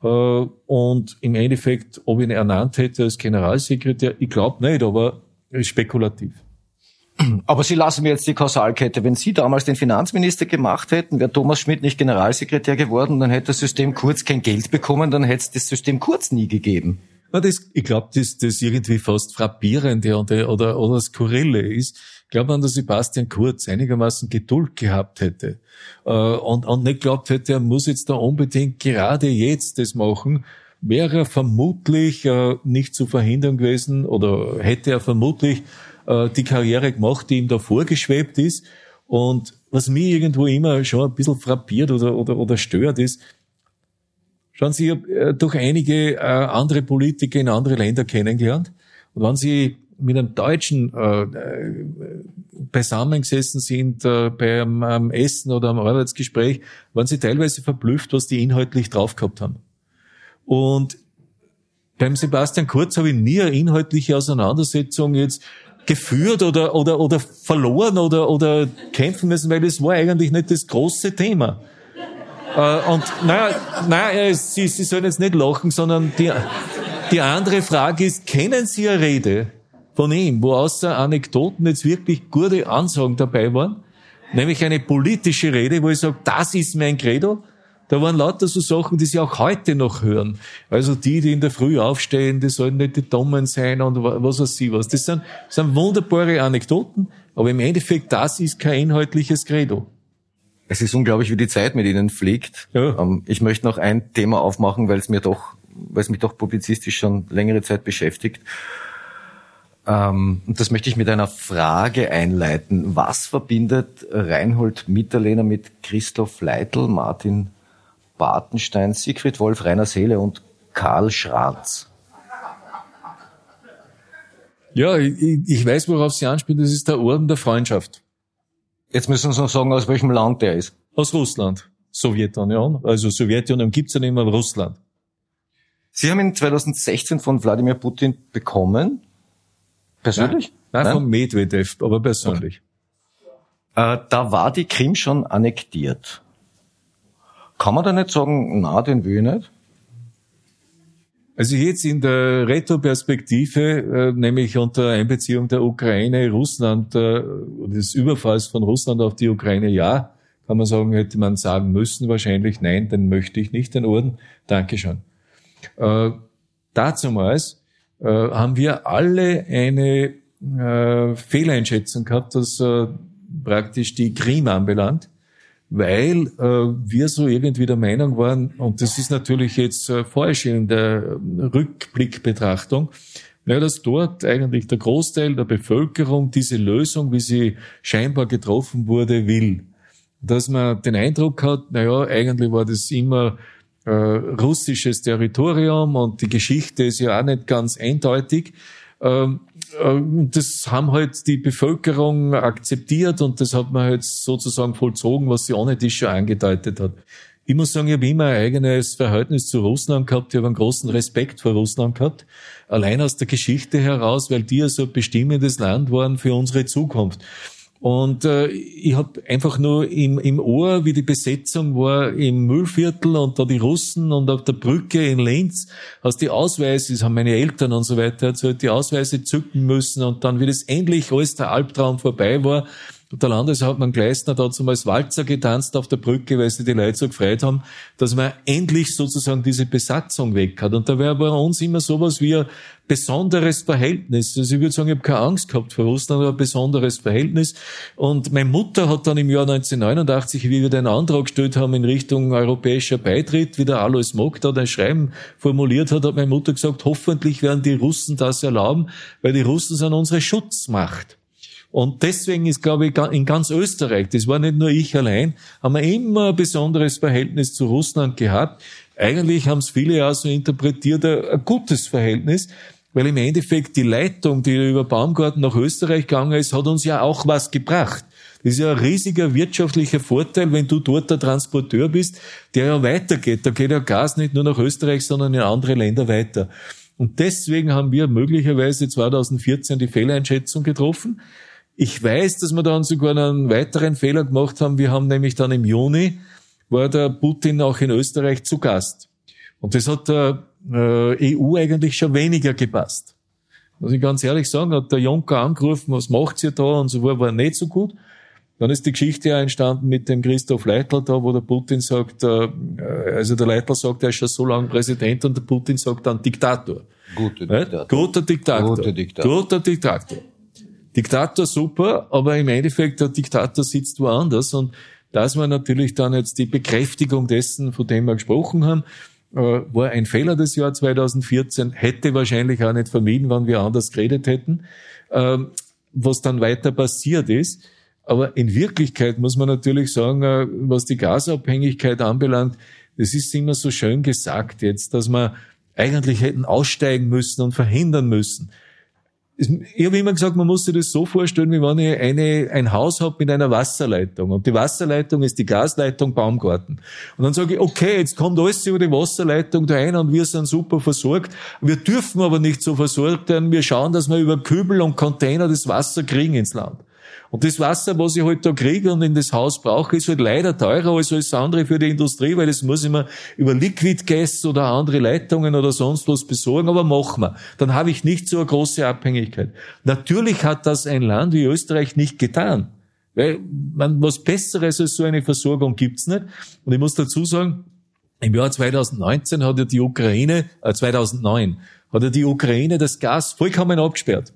Und im Endeffekt, ob ich ihn ernannt hätte als Generalsekretär, ich glaube nicht, aber spekulativ. Aber Sie lassen mir jetzt die Kausalkette. Wenn Sie damals den Finanzminister gemacht hätten, wäre Thomas Schmidt nicht Generalsekretär geworden, dann hätte das System Kurz kein Geld bekommen, dann hätte es das System Kurz nie gegeben. Das, ich glaube, dass das irgendwie fast frappierende oder, oder, oder skurrile ist. Glaube, wenn der Sebastian Kurz einigermaßen Geduld gehabt hätte äh, und, und nicht glaubt hätte, er muss jetzt da unbedingt gerade jetzt das machen, wäre er vermutlich äh, nicht zu verhindern gewesen oder hätte er vermutlich äh, die Karriere gemacht, die ihm da vorgeschwebt ist. Und was mich irgendwo immer schon ein bisschen frappiert oder, oder, oder stört ist, schauen Sie, ich habe äh, durch einige äh, andere Politiker in andere Länder kennengelernt. Und wenn Sie mit einem Deutschen äh, äh beisammengesessen sind äh, beim ähm, Essen oder am Arbeitsgespräch, waren sie teilweise verblüfft, was die inhaltlich drauf gehabt haben. Und beim Sebastian Kurz habe ich nie eine inhaltliche Auseinandersetzung jetzt geführt oder, oder, oder verloren oder, oder kämpfen müssen, weil das war eigentlich nicht das große Thema. Äh, und naja, naja Sie, Sie sollen jetzt nicht lachen, sondern die, die andere Frage ist, kennen Sie eine Rede von ihm, wo außer Anekdoten jetzt wirklich gute Ansagen dabei waren? Nämlich eine politische Rede, wo ich sage, das ist mein Credo. Da waren lauter so Sachen, die sie auch heute noch hören. Also die, die in der Früh aufstehen, die sollen nicht die Dummen sein und was weiß ich was. Das sind, das sind wunderbare Anekdoten, aber im Endeffekt, das ist kein inhaltliches Credo. Es ist unglaublich, wie die Zeit mit Ihnen fliegt. Ja. Ähm, ich möchte noch ein Thema aufmachen, weil es mir doch, weil es mich doch publizistisch schon längere Zeit beschäftigt. Ähm, und das möchte ich mit einer Frage einleiten. Was verbindet Reinhold Mitterlehner mit Christoph Leitl, Martin Bartenstein, Siegfried Wolf, Rainer Seele und Karl Schranz. Ja, ich, ich weiß, worauf Sie anspielen. Das ist der Orden der Freundschaft. Jetzt müssen Sie noch sagen, aus welchem Land der ist. Aus Russland. Sowjetunion. Also Sowjetunion gibt's ja nicht mehr, Russland. Sie haben ihn 2016 von Wladimir Putin bekommen. Persönlich? Nein, Nein, von Medvedev, aber persönlich. Okay. Äh, da war die Krim schon annektiert. Kann man da nicht sagen, na, den will ich nicht? Also jetzt in der Retroperspektive, äh, nämlich unter Einbeziehung der Ukraine, Russland, äh, des Überfalls von Russland auf die Ukraine, ja, kann man sagen, hätte man sagen müssen, wahrscheinlich nein, den möchte ich nicht, den Orden. Dankeschön. Äh, dazumals äh, haben wir alle eine Fehleinschätzung gehabt, äh, praktisch die Krim anbelangt weil äh, wir so irgendwie der Meinung waren, und das ist natürlich jetzt äh, falsch in der Rückblickbetrachtung, naja, dass dort eigentlich der Großteil der Bevölkerung diese Lösung, wie sie scheinbar getroffen wurde, will. Dass man den Eindruck hat, naja, eigentlich war das immer äh, russisches Territorium und die Geschichte ist ja auch nicht ganz eindeutig. Ähm, äh, das haben halt die Bevölkerung akzeptiert und das hat man halt sozusagen vollzogen, was sie ohne das schon angedeutet hat. Ich muss sagen, ich habe immer ein eigenes Verhältnis zu Russland gehabt. Ich habe einen großen Respekt vor Russland gehabt. Allein aus der Geschichte heraus, weil die ja so ein bestimmendes Land waren für unsere Zukunft. Und äh, ich habe einfach nur im, im Ohr, wie die Besetzung war im Müllviertel und da die Russen und auf der Brücke in Linz, aus die Ausweise, das haben meine Eltern und so weiter erzählt, die Ausweise zücken müssen und dann, wie das endlich alles der Albtraum vorbei war, der Landeshauptmann Gleisner hat zum als Walzer getanzt auf der Brücke, weil sie die Leute so gefreut haben, dass man endlich sozusagen diese Besatzung weg hat. Und da wäre bei uns immer sowas wie ein besonderes Verhältnis. Also ich würde sagen, ich habe keine Angst gehabt vor Russland, aber ein besonderes Verhältnis. Und meine Mutter hat dann im Jahr 1989, wie wir den Antrag gestellt haben in Richtung europäischer Beitritt, wie der Alois Mock da ein Schreiben formuliert hat, hat meine Mutter gesagt, hoffentlich werden die Russen das erlauben, weil die Russen sind unsere Schutzmacht. Und deswegen ist, glaube ich, in ganz Österreich, das war nicht nur ich allein, haben wir immer ein besonderes Verhältnis zu Russland gehabt. Eigentlich haben es viele ja so interpretiert, ein, gutes Verhältnis, weil im Endeffekt die Leitung, die über Baumgarten nach Österreich gegangen ist, hat uns ja auch was gebracht. Das ist ja ein riesiger wirtschaftlicher Vorteil, wenn du dort der Transporteur bist, der ja weitergeht. Da geht ja Gas nicht nur nach Österreich, sondern in andere Länder weiter. Und deswegen haben wir möglicherweise 2014 die Fehleinschätzung getroffen. Ich weiß, dass wir dann sogar einen weiteren Fehler gemacht haben. Wir haben nämlich dann im Juni, war der Putin auch in Österreich zu Gast. Und das hat der äh, EU eigentlich schon weniger gepasst. Muss ich ganz ehrlich sagen, hat der Juncker angerufen, was macht ihr da? Und so war, war nicht so gut. Dann ist die Geschichte ja entstanden mit dem Christoph Leitl da, wo der Putin sagt, äh, also der Leitl sagt, er ist schon so lange Präsident und der Putin sagt dann Diktator. Guter Diktator. Guter Diktator. Guter Diktator. Guter Diktator. Diktator super, aber im Endeffekt der Diktator sitzt woanders und das war natürlich dann jetzt die Bekräftigung dessen, von dem wir gesprochen haben, äh, war ein Fehler des Jahr 2014, hätte wahrscheinlich auch nicht vermieden, wenn wir anders geredet hätten, ähm, was dann weiter passiert ist. Aber in Wirklichkeit muss man natürlich sagen, äh, was die Gasabhängigkeit anbelangt, das ist immer so schön gesagt jetzt, dass wir eigentlich hätten aussteigen müssen und verhindern müssen ich habe immer gesagt, man muss sich das so vorstellen, wie wenn ich eine, ein Haus habe mit einer Wasserleitung. Und die Wasserleitung ist die Gasleitung Baumgarten. Und dann sage ich, okay, jetzt kommt alles über die Wasserleitung da rein und wir sind super versorgt. Wir dürfen aber nicht so versorgt werden. Wir schauen, dass wir über Kübel und Container das Wasser kriegen ins Land. Und das Wasser, was ich halt da kriege und in das Haus brauche, ist halt leider teurer als alles andere für die Industrie, weil das muss ich mir über Liquid Gas oder andere Leitungen oder sonst was besorgen, aber machen wir. Dann habe ich nicht so eine große Abhängigkeit. Natürlich hat das ein Land wie Österreich nicht getan. Weil man, was Besseres als so eine Versorgung gibt's nicht. Und ich muss dazu sagen, im Jahr 2019 hat ja die Ukraine, äh 2009, hat ja die Ukraine das Gas vollkommen abgesperrt.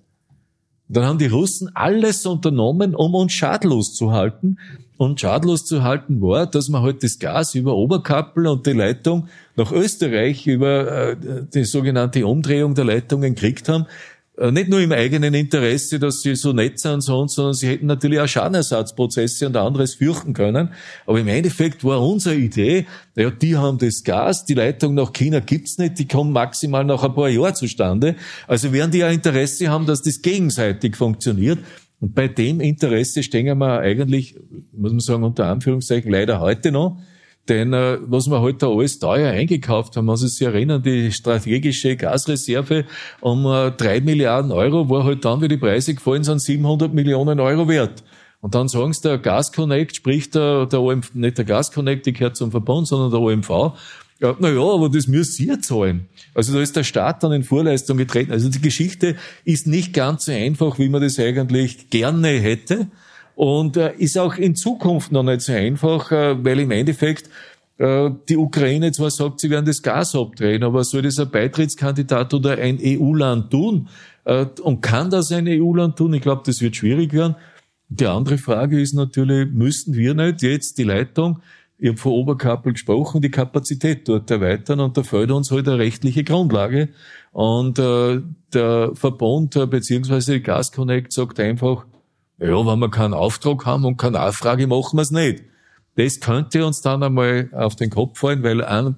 Dann haben die Russen alles unternommen, um uns schadlos zu halten. Und schadlos zu halten war, dass wir halt das Gas über Oberkappel und die Leitung nach Österreich über äh, die sogenannte Umdrehung der Leitungen gekriegt haben. Äh, nicht nur im eigenen Interesse, dass sie so nett sind und so, sondern sie hätten natürlich auch Schadenersatzprozesse und anderes fürchten können. Aber im Endeffekt war unsere Idee, naja, die haben das Gas, die Leitung nach China gibt's nicht, die kommen maximal nach ein paar Jahren zustande. Also werden die ja Interesse haben, dass das gegenseitig funktioniert. Und bei dem Interesse stehen wir eigentlich, muss man sagen, unter Anführungszeichen leider heute noch. Denn äh, was wir heute halt alles teuer eingekauft haben, also Sie erinnern, die strategische Gasreserve um äh, drei Milliarden Euro war halt dann, wie die Preise gefallen sind, 700 Millionen Euro wert. Und dann sagen sie, der Gasconnect, sprich der, der OMV, nicht der Gasconnect, die gehört zum Verbund, sondern der OMV, ja, na ja, aber das müsst ihr zahlen. Also da ist der Staat dann in Vorleistung getreten. Also die Geschichte ist nicht ganz so einfach, wie man das eigentlich gerne hätte. Und äh, ist auch in Zukunft noch nicht so einfach, äh, weil im Endeffekt äh, die Ukraine zwar sagt, sie werden das Gas abdrehen, aber soll das ein Beitrittskandidat oder ein EU-Land tun? Äh, und kann das ein EU-Land tun? Ich glaube, das wird schwierig werden. Die andere Frage ist natürlich, müssten wir nicht jetzt die Leitung, ich habe von Oberkappel gesprochen, die Kapazität dort erweitern und da fehlt uns halt eine rechtliche Grundlage. Und äh, der Verbund äh, die Gasconnect sagt einfach, ja, wenn wir keinen Auftrag haben und keine Nachfrage, machen wir es nicht. Das könnte uns dann einmal auf den Kopf fallen, weil ein,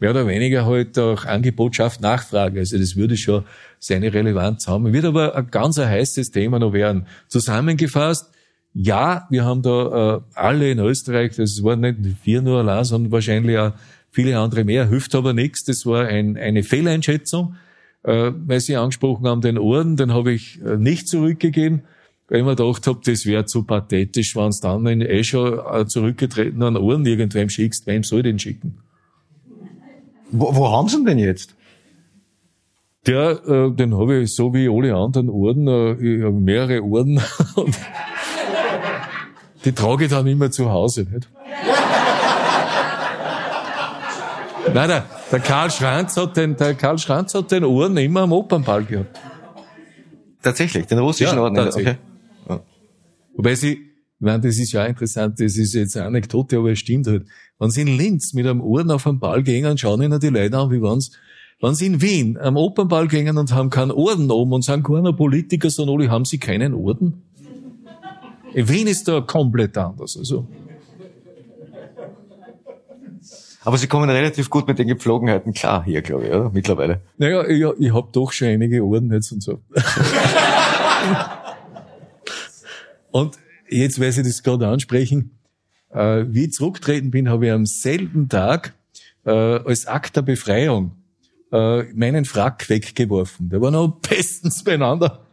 mehr oder weniger halt auch Angebot schafft Nachfrage. Also das würde schon seine Relevanz haben. Wird aber ein ganz heißes Thema noch werden. Zusammengefasst, ja, wir haben da äh, alle in Österreich, das waren nicht vier nur allein, sondern wahrscheinlich auch viele andere mehr, hilft aber nichts. Das war ein, eine Fehleinschätzung, äh, weil Sie angesprochen haben, den Orden, den habe ich äh, nicht zurückgegeben weil ich mir gedacht habe, das wäre zu pathetisch, wenn es dann in eh schon zurückgetreten an Ohren irgendwem schickst, wem soll ich den schicken? Wo, wo haben sie ihn denn jetzt? Der, äh, den habe ich so wie alle anderen Orden, äh, ich habe mehrere Orden und die trage ich dann immer zu Hause, nicht? Nein, der, der Karl Schranz hat den, der Karl Schranz hat den Orden immer am Opernball gehabt. Tatsächlich, den russischen Ja, Orden. tatsächlich. Okay. Wobei sie, ich meine, das ist ja auch interessant, das ist jetzt eine Anekdote, aber es stimmt halt. Wenn sie in Linz mit einem Orden auf einen Ball gehen, schauen ihnen die Leute an, wie wenn's, wenn sie in Wien am Opernball gehen und haben keinen Orden oben und sagen, keiner Politiker, sondern alle, haben sie keinen Orden? In Wien ist da komplett anders, also. Aber Sie kommen relativ gut mit den Gepflogenheiten klar hier, glaube ich, oder? Mittlerweile. Naja, ich, ich habe doch schon einige Orden jetzt und so. und jetzt, weil Sie das gerade ansprechen, äh, wie ich zurückgetreten bin, habe ich am selben Tag äh, als Akt der Befreiung äh, meinen Frack weggeworfen. Der war noch bestens beieinander.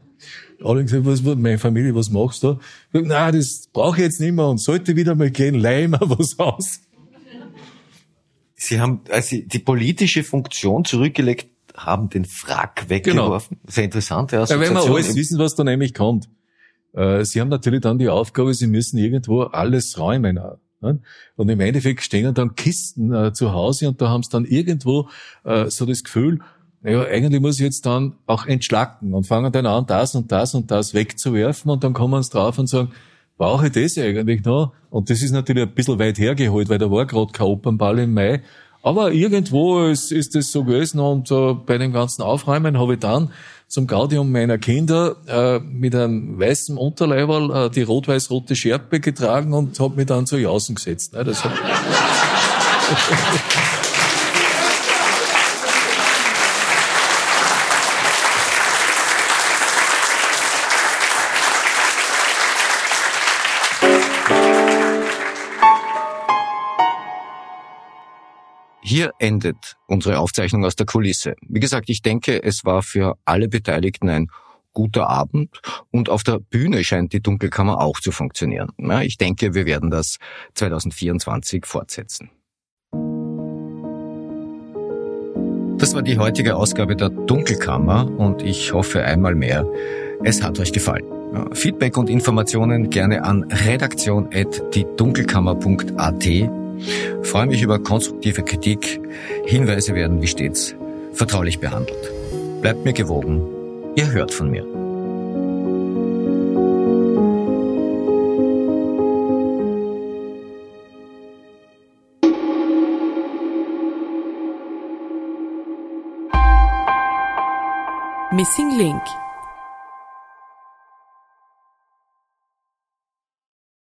Alle gesagt, was, meine Familie, was machst du? Ich Nein, das brauche ich jetzt nicht mehr und sollte wieder mal gehen, leih mir was aus. Sie haben, als Sie die politische Funktion zurückgelegt haben, den Frack weggeworfen. Sehr interessant, ja. Ja, wenn wir Assoziation alles wissen, was da nämlich kommt. Äh, Sie haben natürlich dann die Aufgabe, Sie müssen irgendwo alles räumen. auch, ne? Und im Endeffekt stehen dann Kisten äh, zu Hause und da haben Sie dann irgendwo äh, so das Gefühl, naja, eigentlich muss ich jetzt dann auch entschlacken und fangen dann an, das und das und das wegzuwerfen und dann kommen Sie drauf und sagen, brauche ich das eigentlich noch? Und das ist natürlich ein bisschen weit hergeholt, weil da war gerade kein Opernball im Mai. Aber irgendwo ist, ist das so gewesen und äh, bei dem ganzen Aufräumen habe ich dann zum Gaudium meiner Kinder äh, mit einem weißen Unterleiberl äh, die rot-weiß-rote Schärpe getragen und habe mich dann zu Jausen gesetzt. Ne? Das hat Hier endet unsere Aufzeichnung aus der Kulisse. Wie gesagt, ich denke, es war für alle Beteiligten ein guter Abend und auf der Bühne scheint die Dunkelkammer auch zu funktionieren. Ja, ich denke, wir werden das 2024 fortsetzen. Das war die heutige Ausgabe der Dunkelkammer und ich hoffe einmal mehr, es hat euch gefallen. Feedback und Informationen gerne an redaktion.diedunkelkammer.at. Freue mich über konstruktive Kritik. Hinweise werden wie stets vertraulich behandelt. Bleibt mir gewogen. Ihr hört von mir. Missing Link